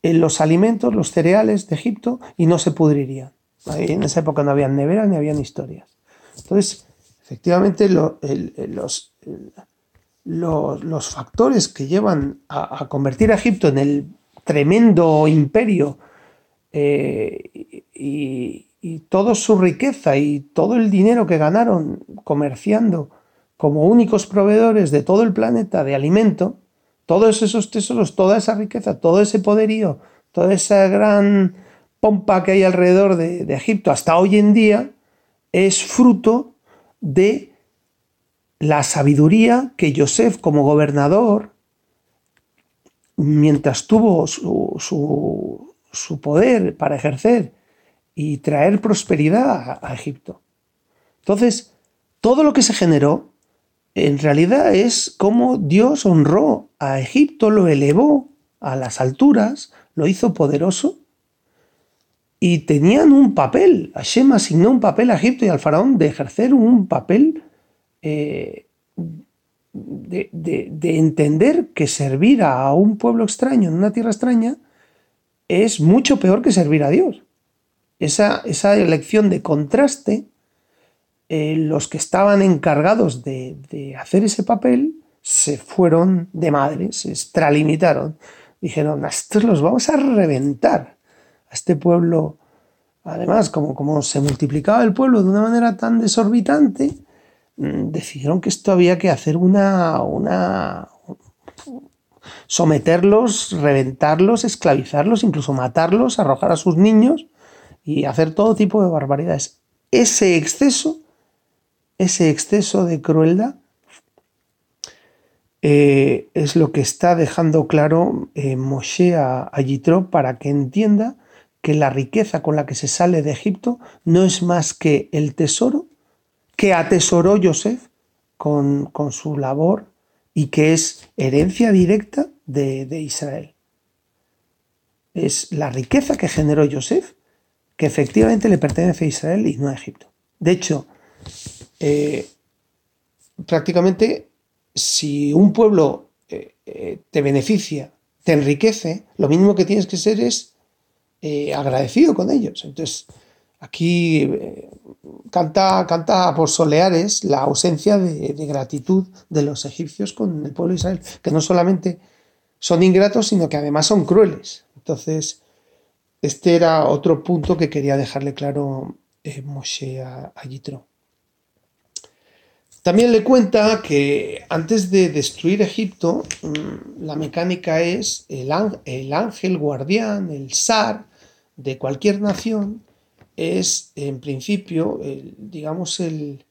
en los alimentos, los cereales de Egipto y no se pudrirían. En esa época no habían neveras ni habían historias. Entonces, efectivamente, los, los, factores que llevan a, convertir a Egipto en el tremendo imperio eh, y, y toda su riqueza y todo el dinero que ganaron comerciando como únicos proveedores de todo el planeta de alimento, todos esos tesoros, toda esa riqueza, todo ese poderío, toda esa gran pompa que hay alrededor de, Egipto hasta hoy en día, es fruto de la sabiduría que Joseph como gobernador, mientras tuvo su, su poder para ejercer y traer prosperidad a, Egipto. Entonces, todo lo que se generó en realidad es como Dios honró a Egipto, lo elevó a las alturas, lo hizo poderoso y tenían un papel. Hashem asignó un papel a Egipto y al faraón de ejercer un papel eh, de, de, entender que servir a un pueblo extraño en una tierra extraña es mucho peor que servir a Dios esa, elección de contraste, eh, los que estaban encargados de, hacer ese papel se fueron de madre, se extralimitaron. Dijeron, a estos los vamos a reventar. A este pueblo, además, como, como se multiplicaba el pueblo de una manera tan desorbitante, mm, decidieron que esto había que hacer una, una someterlos, reventarlos, esclavizarlos, incluso matarlos, arrojar a sus niños y hacer todo tipo de barbaridades. Ese exceso, ese exceso de crueldad eh, es lo que está dejando claro eh, Moshe a, Yitro para que entienda que la riqueza con la que se sale de Egipto no es más que el tesoro que atesoró Joseph con, su labor y que es herencia directa de, de Israel. Es la riqueza que generó Joseph que efectivamente le pertenece a Israel y no a Egipto. De hecho, eh, prácticamente si un pueblo eh, eh, te beneficia, te enriquece, lo mínimo que tienes que ser es agradecido con ellos. Entonces, aquí canta, canta por Soleares la ausencia de, de, gratitud de los egipcios con el pueblo de Israel, que no solamente son ingratos, sino que además son crueles. Entonces, este era otro punto que quería dejarle claro eh, Moshe a, Yitro. También le cuenta que antes de destruir Egipto, mm, la mecánica es el, ángel guardián, el zar de cualquier nación, es en principio, digamos, el,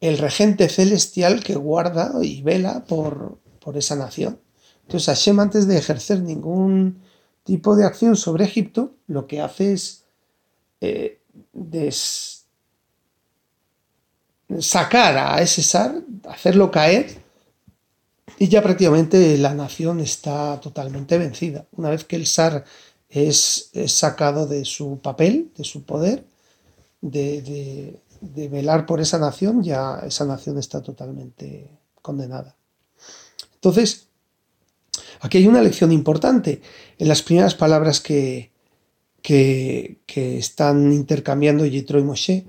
regente celestial que guarda y vela por, por esa nación. Entonces Hashem antes de ejercer ningún tipo de acción sobre Egipto lo que hace es eh, sacar a ese zar, hacerlo caer y ya prácticamente la nación está totalmente vencida. Una vez que el zar es, sacado de su papel, de su poder, de, de velar por esa nación, ya esa nación está totalmente condenada. Entonces, Aquí hay una lección importante en las primeras palabras que, que, están intercambiando Yitro y Moshe,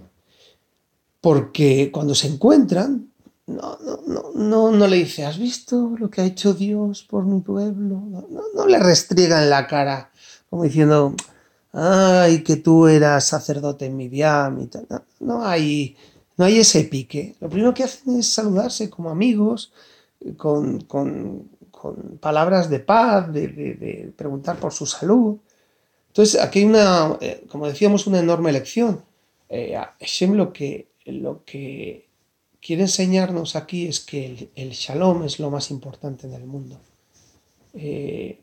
porque cuando se encuentran, no, no, no, no, le dice, ¿has visto lo que ha hecho Dios por mi pueblo? No, le restriega en la cara, como diciendo, ay, que tú eras sacerdote en Midian y tal. No, hay, no hay ese pique. Lo primero que hacen es saludarse como amigos, con, con, con palabras de paz, de, preguntar por su salud. Entonces, aquí hay una, eh, como decíamos, una enorme lección. Eh, Hashem lo que, lo que quiere enseñarnos aquí es que el, shalom es lo más importante en el mundo. Eh,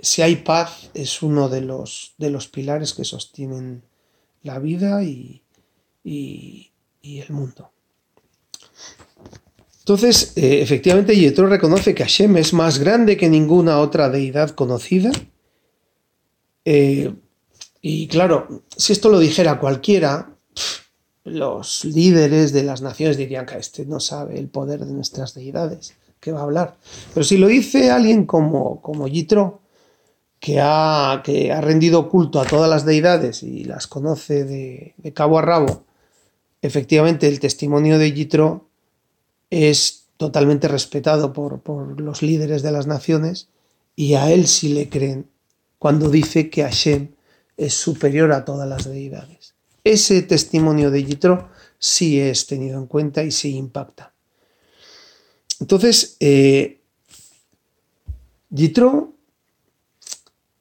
si hay paz, es uno de los, de los pilares que sostienen la vida y el mundo. Entonces, eh, efectivamente, Yetro reconoce que Hashem es más grande que ninguna otra deidad conocida. Eh, y claro, si esto lo dijera cualquiera, los líderes de las naciones dirían que este no sabe el poder de nuestras deidades, ¿qué va a hablar? Pero si lo dice alguien como, como Yitro, que ha, que ha rendido culto a todas las deidades y las conoce de cabo a rabo, efectivamente el testimonio de Yitro es totalmente respetado por, por, los líderes de las naciones y a él sí le creen cuando dice que Hashem es superior a todas las deidades. Ese testimonio de Yitro sí es tenido en cuenta y sí impacta. Entonces, eh, Yitro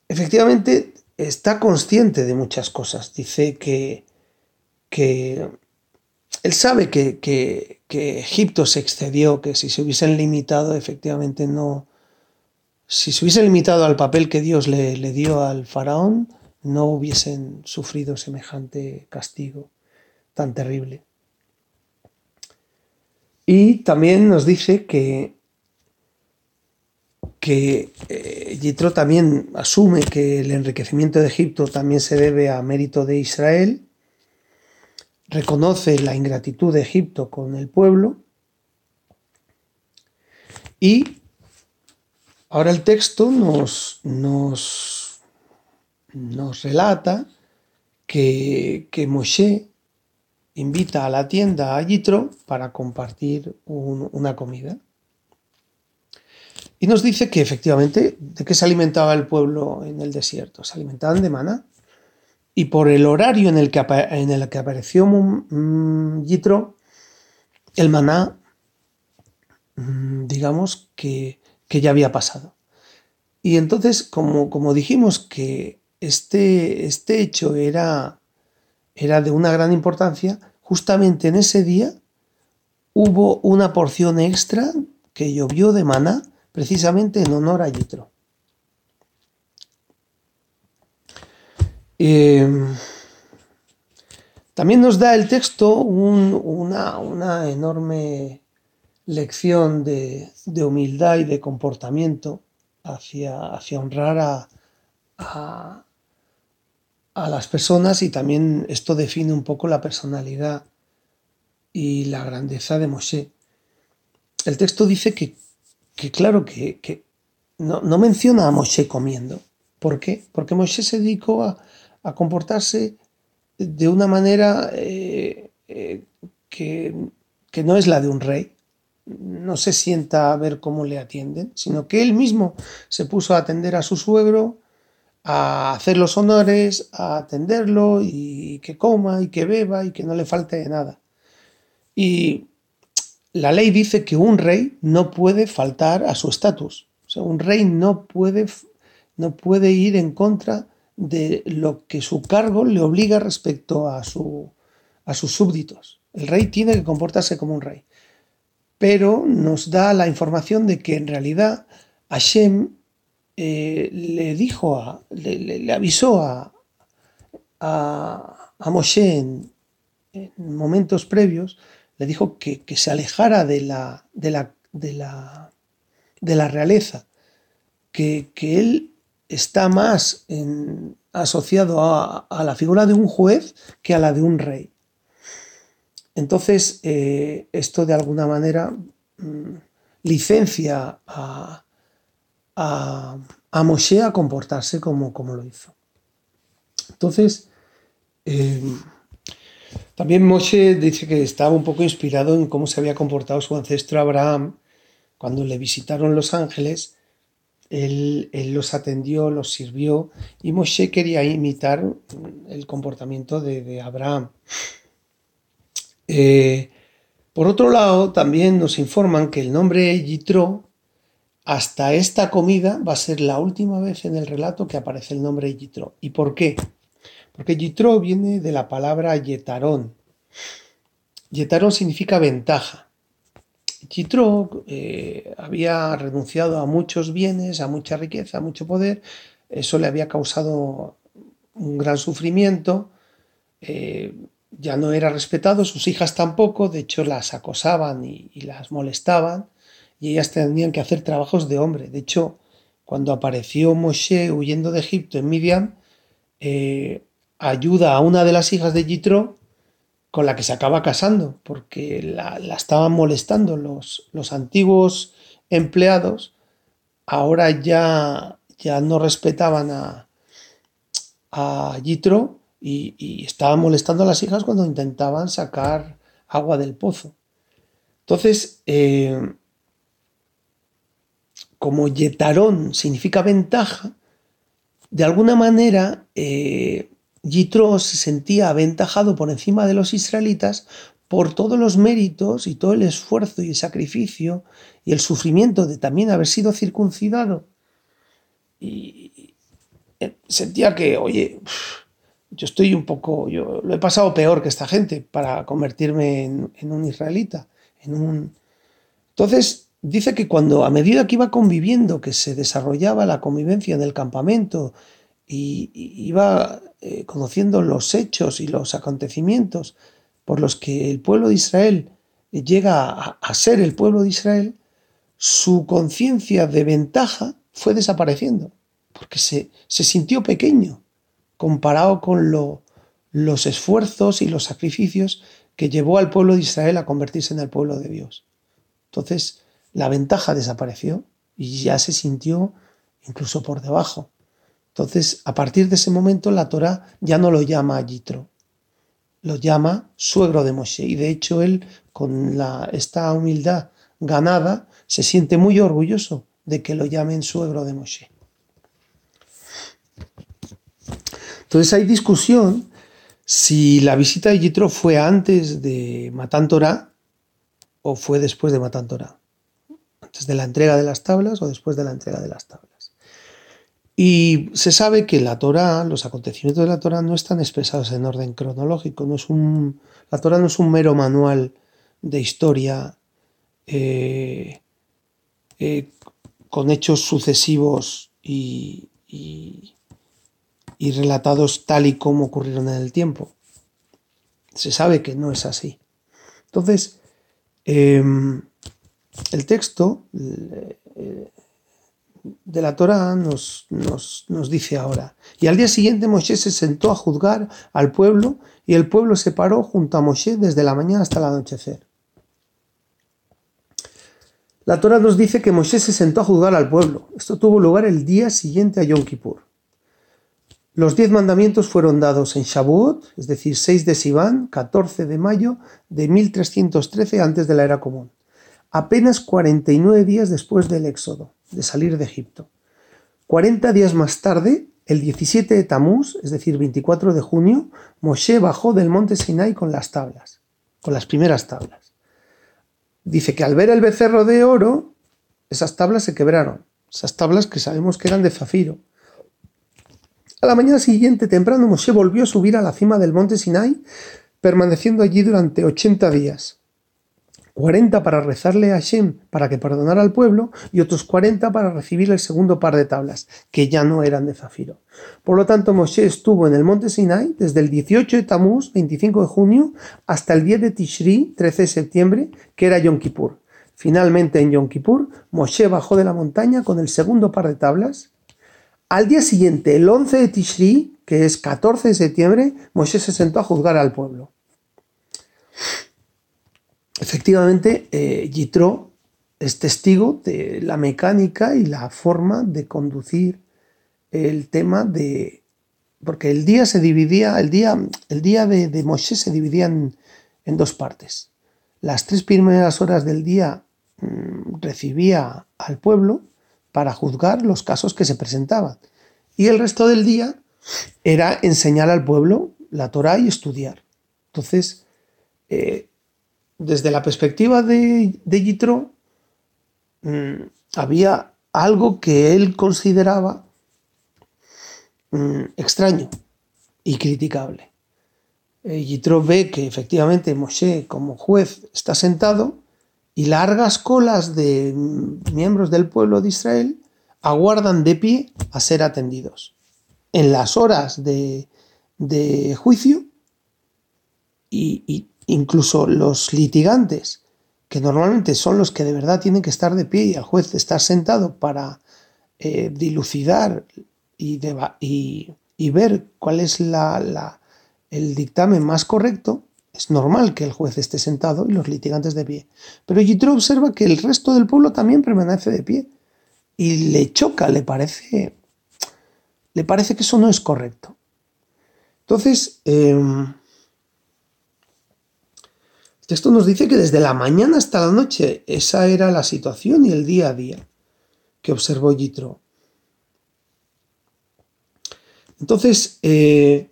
efectivamente está consciente de muchas cosas. Dice que, que él sabe que, que, que, Egipto se excedió, que si se hubiesen limitado, efectivamente no. Si se hubiesen limitado al papel que Dios le, le dio al faraón, no hubiesen sufrido semejante castigo tan terrible. Y también nos dice que, que eh, también asume que el enriquecimiento de Egipto también se debe a mérito de Israel, reconoce la ingratitud de Egipto con el pueblo y ahora el texto nos, nos, nos relata que, que Moshe invita a la tienda a Yitro para compartir una comida. Y nos dice que efectivamente, ¿de qué se alimentaba el pueblo en el desierto? Se alimentaban de maná. Y por el horario en el que, en el que apareció Yitro, el maná, mm, digamos que, ya había pasado. Y entonces, como, como dijimos que este, este hecho era era de una gran importancia, justamente en ese día hubo una porción extra que llovió de maná precisamente en honor a Yitro. Em, también nos da el texto una, enorme lección de, humildad y de comportamiento hacia, hacia honrar a, a las personas y también esto define un poco la personalidad y la grandeza de Moshe. El texto dice que, claro, que, no, menciona a Moshe comiendo. ¿Por qué? Porque Moshe se dedicó a, comportarse de una manera eh, eh, que, que no es la de un rey. No se sienta a ver cómo le atienden, sino que él mismo se puso a atender a su suegro, a hacer los honores, a atenderlo y que coma y que beba y que no le falte nada. Y la ley dice que un rey no puede faltar a su estatus. O sea, un rey no puede, no puede ir en contra de lo que su cargo le obliga respecto a, su, a sus súbditos. El rey tiene que comportarse como un rey. Pero nos da la información de que en realidad Hashem eh, le dijo, a, le, avisó a, a, Moshe en, momentos previos, le dijo que, se alejara de la, de la, de la, de la realeza, que, él está más asociado a, la figura de un juez que a la de un rey. Entonces, eh, esto de alguna manera mm, licencia a, a, Moshe a comportarse como, como lo hizo. Entonces, eh, también Moshe dice que estaba un poco inspirado en cómo se había comportado su ancestro Abraham cuando le visitaron los ángeles. Él, los atendió, los sirvió y Moshe quería imitar el comportamiento de, Abraham. Eh, por otro lado, también nos informan que el nombre Yitro hasta esta comida va a ser la última vez en el relato que aparece el nombre Yitro. ¿Y por qué? Porque Yitro viene de la palabra yetarón. Yetarón significa ventaja. Yitro eh, había renunciado a muchos bienes, a mucha riqueza, a mucho poder. Eso le había causado un gran sufrimiento. Eh, ya no era respetado, sus hijas tampoco, de hecho las acosaban y las molestaban y ellas tenían que hacer trabajos de hombre. De hecho, cuando apareció Moshe huyendo de Egipto en Midian, eh, ayuda a una de las hijas de Yitro con la que se acaba casando, porque la, estaban molestando los, los, antiguos empleados, ahora ya, ya no respetaban a, a Yitro y, estaban molestando a las hijas cuando intentaban sacar agua del pozo. Entonces, eh, como Yetarón significa ventaja, de alguna manera eh, Yitro se sentía aventajado por encima de los israelitas por todos los méritos y todo el esfuerzo y el sacrificio y el sufrimiento de también haber sido circuncidado. Y eh, sentía que, oye, yo estoy un poco, yo lo he pasado peor que esta gente para convertirme en, un israelita. En un... Entonces, dice que cuando a medida que iba conviviendo, que se desarrollaba la convivencia en el campamento y, iba eh, conociendo los hechos y los acontecimientos por los que el pueblo de Israel llega a, ser el pueblo de Israel, su conciencia de ventaja fue desapareciendo, porque se, sintió pequeño comparado con los esfuerzos y los sacrificios que llevó al pueblo de Israel a convertirse en el pueblo de Dios. Entonces, la ventaja desapareció y ya se sintió incluso por debajo. Entonces, a partir de ese momento, la Torah ya no lo llama Yitro, lo llama suegro de Moshe. Y de hecho él, con la, esta humildad ganada, se siente muy orgulloso de que lo llamen suegro de Moshe. Entonces hay discusión si la visita de Yitro fue antes de Matan Torah o fue después de Matan Torah. Antes de la entrega de las tablas o después de la entrega de las tablas. Y se sabe que la Torah, los acontecimientos de la Torah no están expresados en orden cronológico. No es un, la Torah no es un mero manual de historia eh, eh, con hechos sucesivos y, y, relatados tal y como ocurrieron en el tiempo. Se sabe que no es así. Entonces, em, el texto de la Torah nos, nos, dice ahora. Y al día siguiente Moshe se sentó a juzgar al pueblo y el pueblo se paró junto a Moshe desde la mañana hasta el anochecer. La Torah nos dice que Moshe se sentó a juzgar al pueblo. Esto tuvo lugar el día siguiente a Yom Kippur. Los diez mandamientos fueron dados en Shavuot, es decir, 6 de Sivan, 14 de mayo de 1313 antes de la era común apenas 49 días después del éxodo, de salir de Egipto. 40 días más tarde, el 17 de Tamuz, es decir, 24 de junio, Moshe bajó del monte Sinai con las tablas, con las primeras tablas. Dice que al ver el becerro de oro, esas tablas se quebraron, esas tablas que sabemos que eran de zafiro. A la mañana siguiente, temprano, Moshe volvió a subir a la cima del monte Sinai, permaneciendo allí durante 80 días. 40 para rezarle a Shem para que perdonara al pueblo y otros 40 para recibir el segundo par de tablas, que ya no eran de zafiro. Por lo tanto, Moshe estuvo en el monte Sinai desde el 18 de Tamuz, 25 de junio, hasta el 10 de Tishri, 13 de septiembre, que era Yom Kippur. Finalmente, en Yom Kippur, Moshe bajó de la montaña con el segundo par de tablas. Al día siguiente, el 11 de Tishri, que es 14 de septiembre, Moshe se sentó a juzgar al pueblo. Efectivamente, eh, es testigo de la mecánica y la forma de conducir el tema de... Porque el día se dividía, el día, el día de, de Moshe se dividía en, dos partes. Las tres primeras horas del día mm, recibía al pueblo para juzgar los casos que se presentaban. Y el resto del día era enseñar al pueblo la Torah y estudiar. Entonces, eh, desde la perspectiva de, de mm, había algo que él consideraba mm, extraño y criticable. Eh, ve que efectivamente Moshe como juez está sentado y largas colas de miembros del pueblo de Israel aguardan de pie a ser atendidos. En las horas de, juicio y, incluso los litigantes, que normalmente son los que de verdad tienen que estar de pie y el juez estar sentado para eh, dilucidar y, ver cuál es la, el dictamen más correcto, es normal que el juez esté sentado y los litigantes de pie. Pero Yitro observa que el resto del pueblo también permanece de pie y le choca, le parece le parece que eso no es correcto. Entonces, em, el texto nos dice que desde la mañana hasta la noche esa era la situación y el día a día que observó Yitro. Entonces, eh,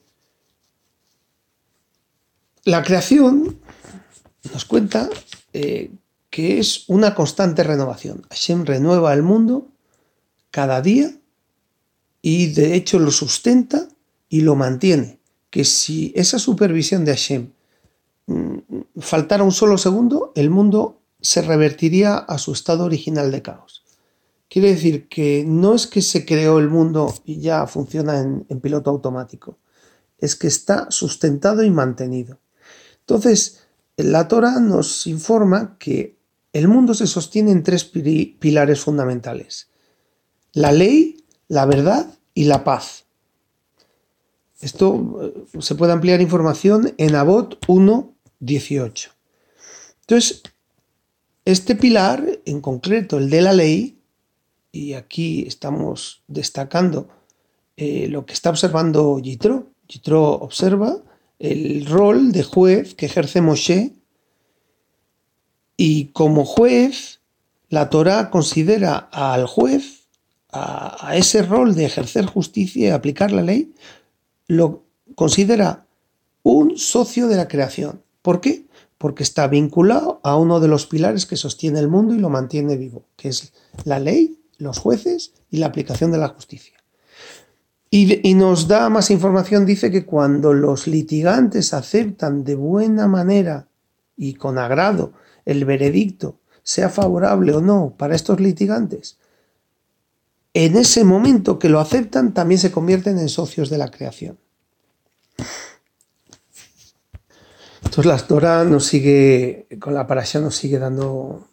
la creación nos cuenta eh, que es una constante renovación. Hashem renueva el mundo cada día y de hecho lo sustenta y lo mantiene. Que si esa supervisión de Hashem faltara un solo segundo, el mundo se revertiría a su estado original de caos. Quiere decir que no es que se creó el mundo y ya funciona en, piloto automático, es que está sustentado y mantenido. Entonces, la Torah nos informa que el mundo se sostiene en tres pilares fundamentales. La ley, la verdad y la paz. Esto eh, se puede ampliar información en Abot 1, 18. Entonces, este pilar en concreto, el de la ley, y aquí estamos destacando eh, lo que está observando Yitro. Yitro observa el rol de juez que ejerce Moshe y como juez la Torah considera al juez, a, a, ese rol de ejercer justicia y aplicar la ley, lo considera un socio de la creación. ¿Por qué? Porque está vinculado a uno de los pilares que sostiene el mundo y lo mantiene vivo, que es la ley, los jueces y la aplicación de la justicia. Y, nos da más información, dice que cuando los litigantes aceptan de buena manera y con agrado el veredicto, sea favorable o no para estos litigantes, en ese momento que lo aceptan también se convierten en socios de la creación. Entonces la Torah nos sigue, con la parasha nos sigue dando,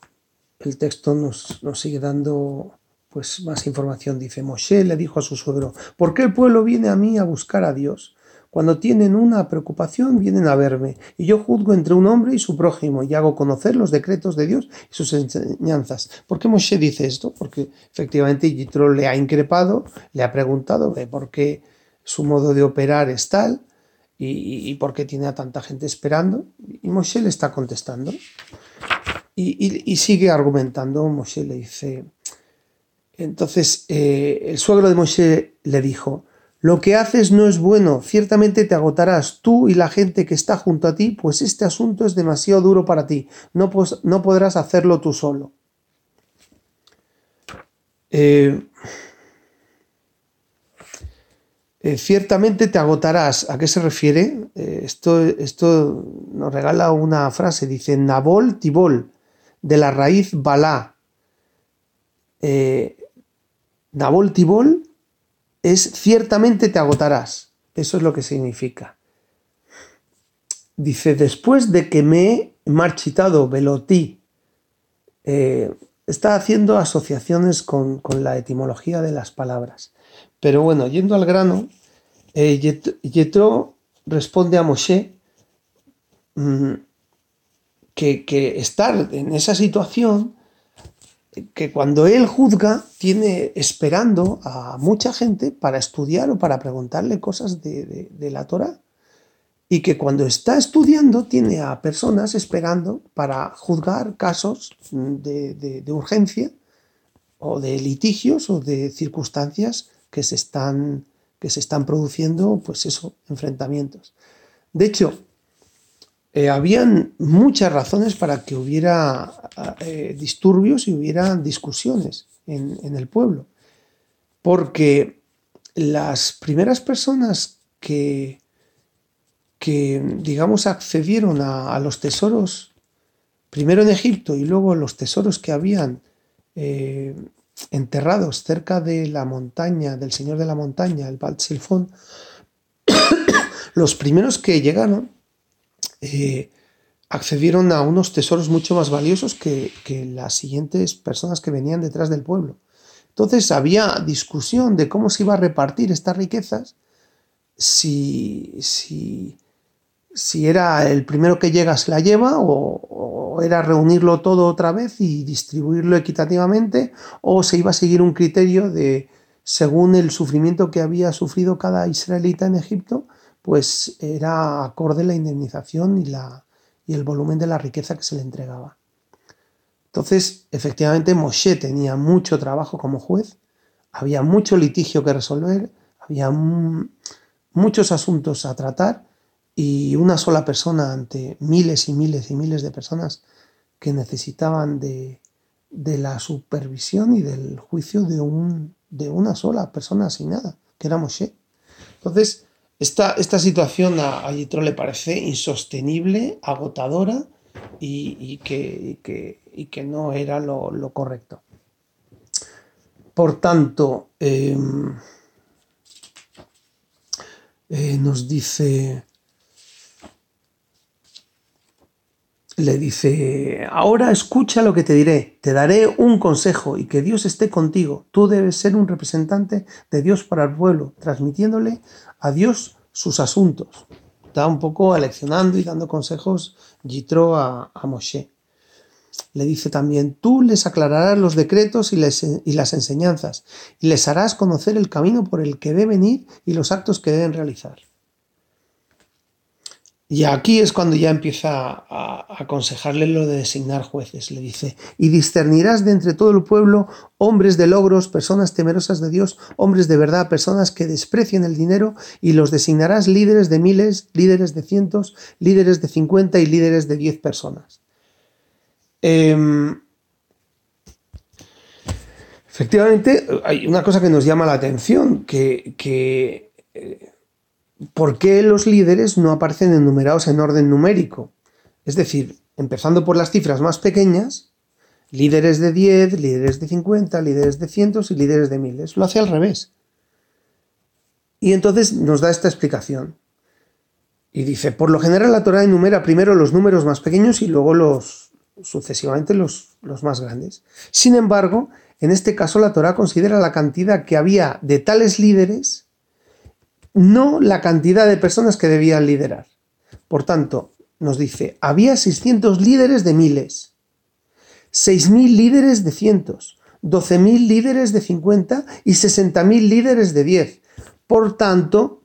el texto nos, nos sigue dando pues más información. Dice, Moshe le dijo a su suegro, ¿por qué el pueblo viene a mí a buscar a Dios? Cuando tienen una preocupación vienen a verme, y yo juzgo entre un hombre y su prójimo, y hago conocer los decretos de Dios y sus enseñanzas. ¿Por qué Moshe dice esto? Porque efectivamente Yitro le ha increpado, le ha preguntado por qué su modo de operar es tal, y, por qué tiene a tanta gente esperando, y Moshe le está contestando. Y, sigue argumentando, Moshe le dice, entonces eh, el suegro de Moshe le dijo, lo que haces no es bueno, ciertamente te agotarás tú y la gente que está junto a ti, pues este asunto es demasiado duro para ti, no, no podrás hacerlo tú solo. Eh, eh, ciertamente te agotarás. ¿A qué se refiere? esto, esto, nos regala una frase, dice Nabol Tibol, de la raíz Balá. Nabol Tibol es ciertamente te agotarás. Eso es lo que significa. Dice, después de que me he marchitado Velotí, eh, está haciendo asociaciones con, la etimología de las palabras. Pero bueno, yendo al grano, eh, Yetro responde a Moshe mm, que, que estar en esa situación que cuando él juzga tiene esperando a mucha gente para estudiar o para preguntarle cosas de, la Torah y que cuando está estudiando tiene a personas esperando para juzgar casos de, urgencia o de litigios o de circunstancias que se están, que se están produciendo, pues eso, enfrentamientos. De hecho, eh, habían muchas razones para que hubiera eh, disturbios y hubiera discusiones en, el pueblo. Porque las primeras personas que, digamos, accedieron a, los tesoros, primero en Egipto y luego los tesoros que habían eh, enterrados cerca de la montaña, del Señor de la Montaña, el Bat los primeros que llegaron eh, accedieron a unos tesoros mucho más valiosos que, las siguientes personas que venían detrás del pueblo. Entonces había discusión de cómo se iba a repartir estas riquezas, si, si, si era el primero que llega se la lleva o, era reunirlo todo otra vez y distribuirlo equitativamente o se iba a seguir un criterio de según el sufrimiento que había sufrido cada israelita en Egipto, pues era acorde la indemnización y, la, y el volumen de la riqueza que se le entregaba. Entonces, efectivamente, Moshe tenía mucho trabajo como juez, había mucho litigio que resolver, había muchos asuntos a tratar y una sola persona ante miles y miles y miles de personas que necesitaban de, la supervisión y del juicio de, un, de una sola persona asignada, que era Moshe. Entonces, esta, esta situación a, a le parece insostenible, agotadora y, que, que, no era lo, correcto. Por tanto, em, eh, nos dice le dice, ahora escucha lo que te diré, te daré un consejo y que Dios esté contigo. Tú debes ser un representante de Dios para el pueblo, transmitiéndole a Dios sus asuntos. Está un poco aleccionando y dando consejos Yitro a, Moshe. Le dice también, tú les aclararás los decretos y, y las enseñanzas, y les harás conocer el camino por el que deben ir y los actos que deben realizar. Y aquí es cuando ya empieza a aconsejarle lo de designar jueces. Le dice, y discernirás de entre todo el pueblo hombres de logros, personas temerosas de Dios, hombres de verdad, personas que desprecien el dinero, y los designarás líderes de miles, líderes de cientos, líderes de cincuenta y líderes de diez personas. Em, efectivamente, hay una cosa que nos llama la atención, que... Eh, ¿por qué los líderes no aparecen enumerados en orden numérico? Es decir, empezando por las cifras más pequeñas, líderes de 10, líderes de 50, líderes de cientos y líderes de miles. Lo hace al revés. Y entonces nos da esta explicación. Y dice, por lo general la Torah enumera primero los números más pequeños y luego los sucesivamente los, los más grandes. Sin embargo, en este caso la Torah considera la cantidad que había de tales líderes no la cantidad de personas que debían liderar. Por tanto, nos dice, había 600 líderes de miles, 6.000 líderes de cientos, 12.000 líderes de 50 y 60.000 líderes de 10. Por tanto,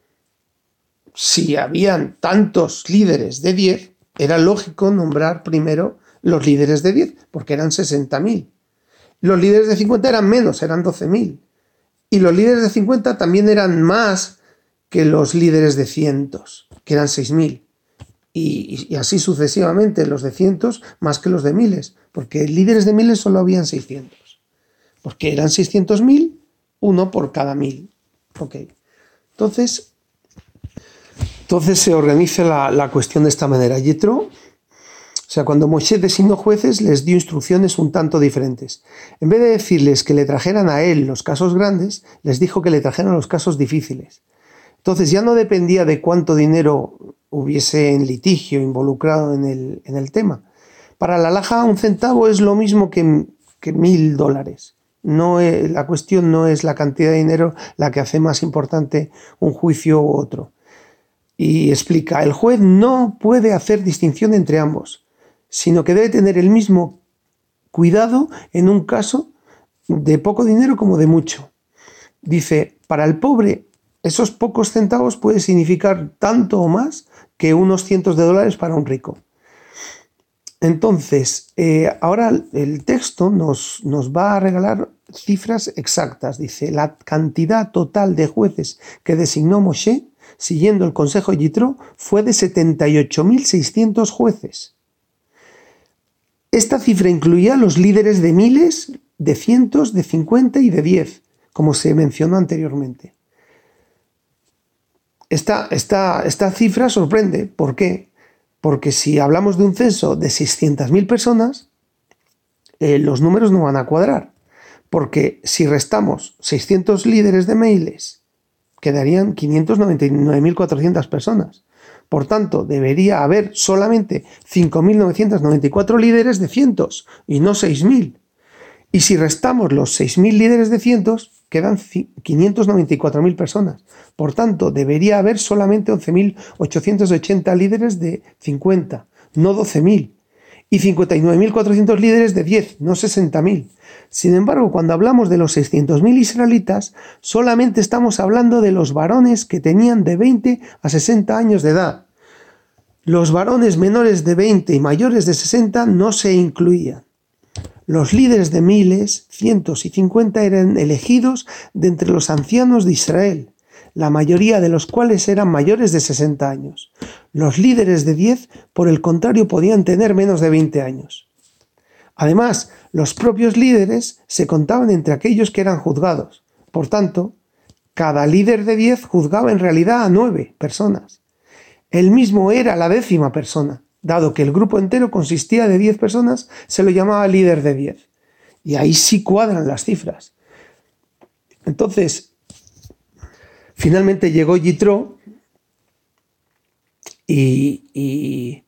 si habían tantos líderes de 10, era lógico nombrar primero los líderes de 10, porque eran 60.000. Los líderes de 50 eran menos, eran 12.000. Y los líderes de 50 también eran más que los líderes de cientos, que eran 6.000. Y, y, así sucesivamente, los de cientos más que los de miles, porque líderes de miles solo habían 600. Porque eran 600.000, uno por cada mil. Ok. Entonces, entonces se organiza la, la cuestión de esta manera. Yetro, o sea, cuando Moshe designó jueces, les dio instrucciones un tanto diferentes. En vez de decirles que le trajeran a él los casos grandes, les dijo que le trajeran los casos difíciles. Entonces ya no dependía de cuánto dinero hubiese en litigio involucrado en el, tema. Para la laja un centavo es lo mismo que, mil dólares. No la cuestión no es la cantidad de dinero la que hace más importante un juicio u otro. Y explica, el juez no puede hacer distinción entre ambos, sino que debe tener el mismo cuidado en un caso de poco dinero como de mucho. Dice, para el pobre esos pocos centavos puede significar tanto o más que unos cientos de dólares para un rico. Entonces, eh, ahora el texto nos, nos, va a regalar cifras exactas. Dice, la cantidad total de jueces que designó Moshe, siguiendo el consejo de Yitro, fue de 78.600 jueces. Esta cifra incluía los líderes de miles, de cientos, de 50 y de 10, como se mencionó anteriormente. Esta, esta, cifra sorprende. ¿Por qué? Porque si hablamos de un censo de 600.000 personas, eh, los números no van a cuadrar. Porque si restamos 600 líderes de mails, quedarían 599.400 personas. Por tanto, debería haber solamente 5.994 líderes de cientos y no 6.000. Y si restamos los 6.000 líderes de cientos, quedan 594.000 personas. Por tanto, debería haber solamente 11.880 líderes de 50, no 12.000. y 59.400 líderes de 10, no 60.000. Sin embargo, cuando hablamos de los 600.000 israelitas, solamente estamos hablando de los varones que tenían de 20 a 60 años de edad. Los varones menores de 20 y mayores de 60 no se incluían. Los líderes de miles, cientos y cincuenta eran elegidos de entre los ancianos de Israel, la mayoría de los cuales eran mayores de 60 años. Los líderes de 10, por el contrario, podían tener menos de 20 años. Además, los propios líderes se contaban entre aquellos que eran juzgados. Por tanto, cada líder de 10 juzgaba en realidad a nueve personas. Él mismo era la décima persona. Dado que el grupo entero consistía de 10 personas, se lo llamaba líder de 10. Y ahí sí cuadran las cifras. Entonces, finalmente llegó Yitro y, y,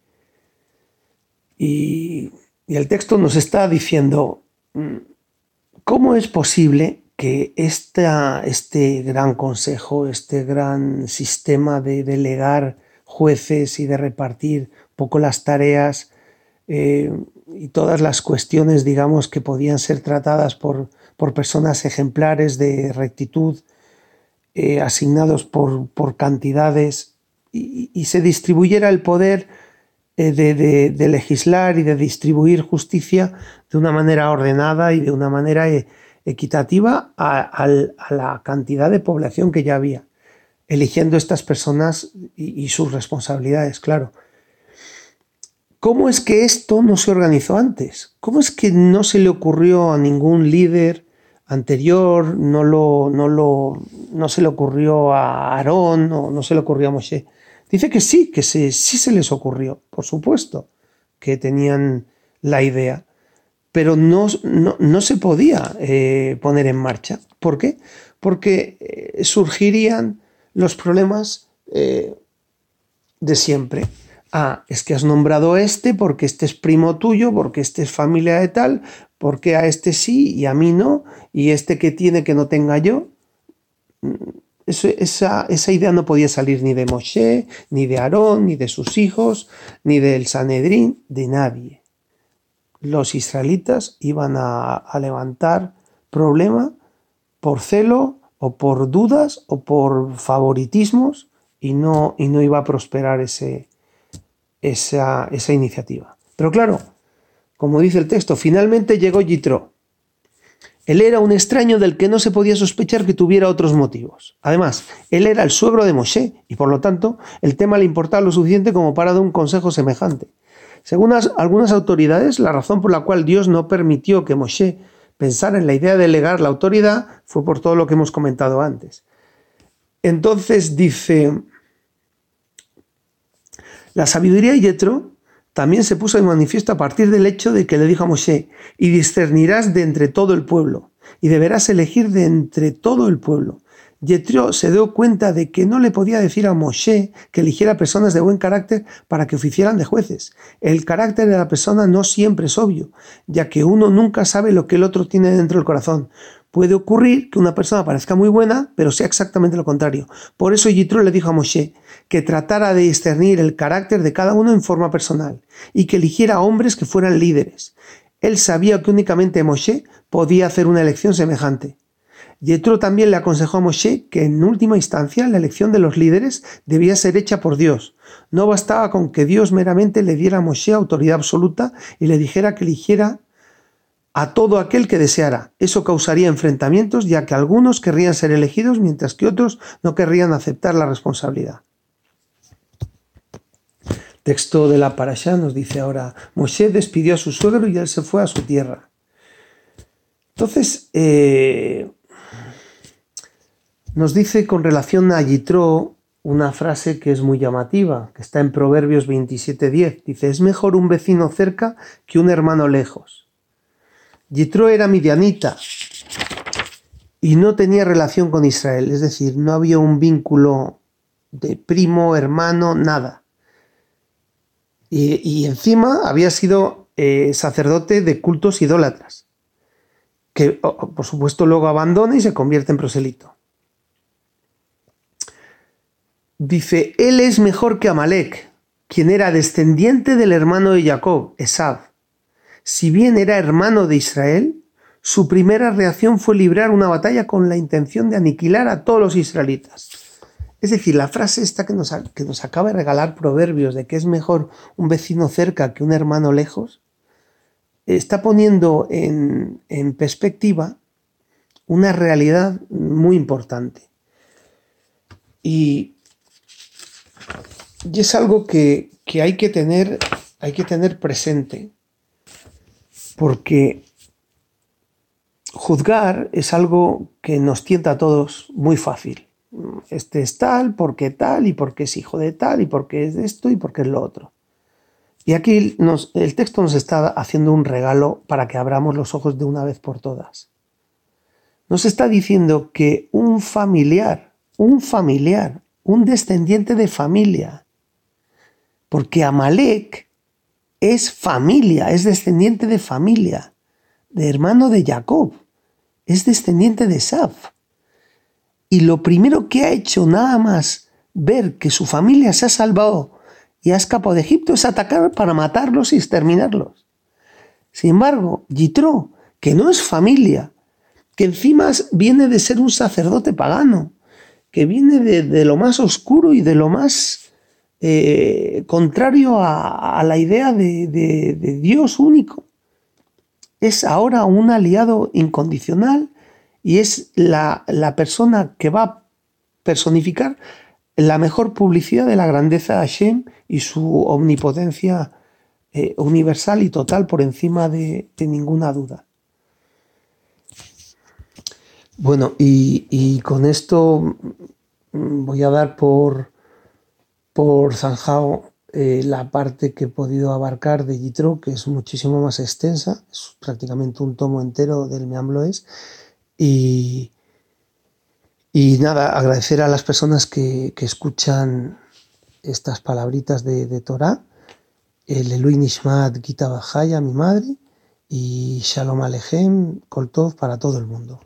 y, el texto nos está diciendo, mm, ¿cómo es posible que esta, este gran consejo, este gran sistema de delegar jueces y de repartir poco las tareas eh, y todas las cuestiones, digamos, que podían ser tratadas por, por personas ejemplares de rectitud, eh, asignados por, por cantidades, y, se distribuyera el poder eh, de, legislar y de distribuir justicia de una manera ordenada y de una manera equitativa a la cantidad de población que ya había eligiendo estas personas y, sus responsabilidades, claro. ¿Cómo es que esto no se organizó antes? ¿Cómo es que no se le ocurrió a ningún líder anterior, no, lo, no, lo, no se le ocurrió a Aarón o no se le ocurrió a Moshe? Dice que sí, que sí, sí se les ocurrió, por supuesto, que tenían la idea, pero no, no, se podía eh, poner en marcha. ¿Por qué? Porque eh, surgirían los problemas eh, de siempre. Ah, es que has nombrado a este porque este es primo tuyo, porque este es familia de tal, porque a este sí y a mí no, y este que tiene que no tenga yo. Mm, esa, esa, idea no podía salir ni de Moshe, ni de Aarón, ni de sus hijos, ni del Sanedrín, de nadie. Los israelitas iban a, a levantar problema por celo o por dudas o por favoritismos y no, y no iba a prosperar ese, esa, esa iniciativa. Pero claro, como dice el texto, finalmente llegó Yitro. Él era un extraño del que no se podía sospechar que tuviera otros motivos. Además, él era el suegro de Moshe y por lo tanto el tema le importaba lo suficiente como para dar un consejo semejante. Según algunas autoridades, la razón por la cual Dios no permitió que Moshe pensar en la idea de delegar la autoridad fue por todo lo que hemos comentado antes. Entonces dice, la sabiduría de Yetro también se puso en manifiesto a partir del hecho de que le dijo a Moshe, y discernirás de entre todo el pueblo, y deberás elegir de entre todo el pueblo, Yetro se dio cuenta de que no le podía decir a Moshe que eligiera personas de buen carácter para que oficiaran de jueces. El carácter de la persona no siempre es obvio, ya que uno nunca sabe lo que el otro tiene dentro del corazón. Puede ocurrir que una persona parezca muy buena, pero sea exactamente lo contrario. Por eso Yitro le dijo a Moshe que tratara de discernir el carácter de cada uno en forma personal y que eligiera hombres que fueran líderes. Él sabía que únicamente Moshe podía hacer una elección semejante. Yetro también le aconsejó a Moshe que en última instancia la elección de los líderes debía ser hecha por Dios. No bastaba con que Dios meramente le diera a Moshe autoridad absoluta y le dijera que eligiera a todo aquel que deseara. Eso causaría enfrentamientos ya que algunos querrían ser elegidos mientras que otros no querrían aceptar la responsabilidad. Texto de la Parashá nos dice ahora, Moshe despidió a su suegro y él se fue a su tierra. Entonces, eh, nos dice con relación a Yitro una frase que es muy llamativa, que está en Proverbios 27.10. Dice, es mejor un vecino cerca que un hermano lejos. Yitro era midianita y no tenía relación con Israel, es decir, no había un vínculo de primo, hermano, nada. Y, encima había sido eh, sacerdote de cultos idólatras, que por supuesto luego abandona y se convierte en proselito. Dice, él es mejor que Amalek. quien era descendiente del hermano de Jacob, Esab. Si bien era hermano de Israel, su primera reacción fue librar una batalla con la intención de aniquilar a todos los israelitas. Es decir, la frase esta que nos, que nos acaba de regalar Proverbios de que es mejor un vecino cerca que un hermano lejos, está poniendo en, perspectiva una realidad muy importante. Y, y es algo que, que, hay, que tener, hay que tener presente, porque juzgar es algo que nos tienta a todos muy fácil. Este es tal, porque tal, y porque es hijo de tal, y porque es esto, y porque es lo otro. Y aquí el texto nos está haciendo un regalo para que abramos los ojos de una vez por todas. Nos está diciendo que un familiar, un familiar, un descendiente de familia, porque Amalek es familia, es descendiente de familia, de hermano de Jacob, es descendiente de Saf. Y lo primero que ha hecho nada más ver que su familia se ha salvado y ha escapado de Egipto es atacar para matarlos y exterminarlos. Sin embargo, Yitro, que no es familia, que encima viene de ser un sacerdote pagano, que viene de, lo más oscuro y de lo más eh, contrario a, la idea de, Dios único, es ahora un aliado incondicional y es la, la persona que va a personificar la mejor publicidad de la grandeza de Hashem y su omnipotencia eh, universal y total por encima de, ninguna duda. Bueno, y, con esto mm, voy a dar por, por eh, la parte que he podido abarcar de Yitro, que es muchísimo más extensa, es prácticamente un tomo entero del Meambloes, y, y nada, agradecer a las personas que, escuchan estas palabritas de, de Torah, el Elui Nishmat Gita Bajaya, mi madre, y Shalom Alechem Koltov para todo el mundo.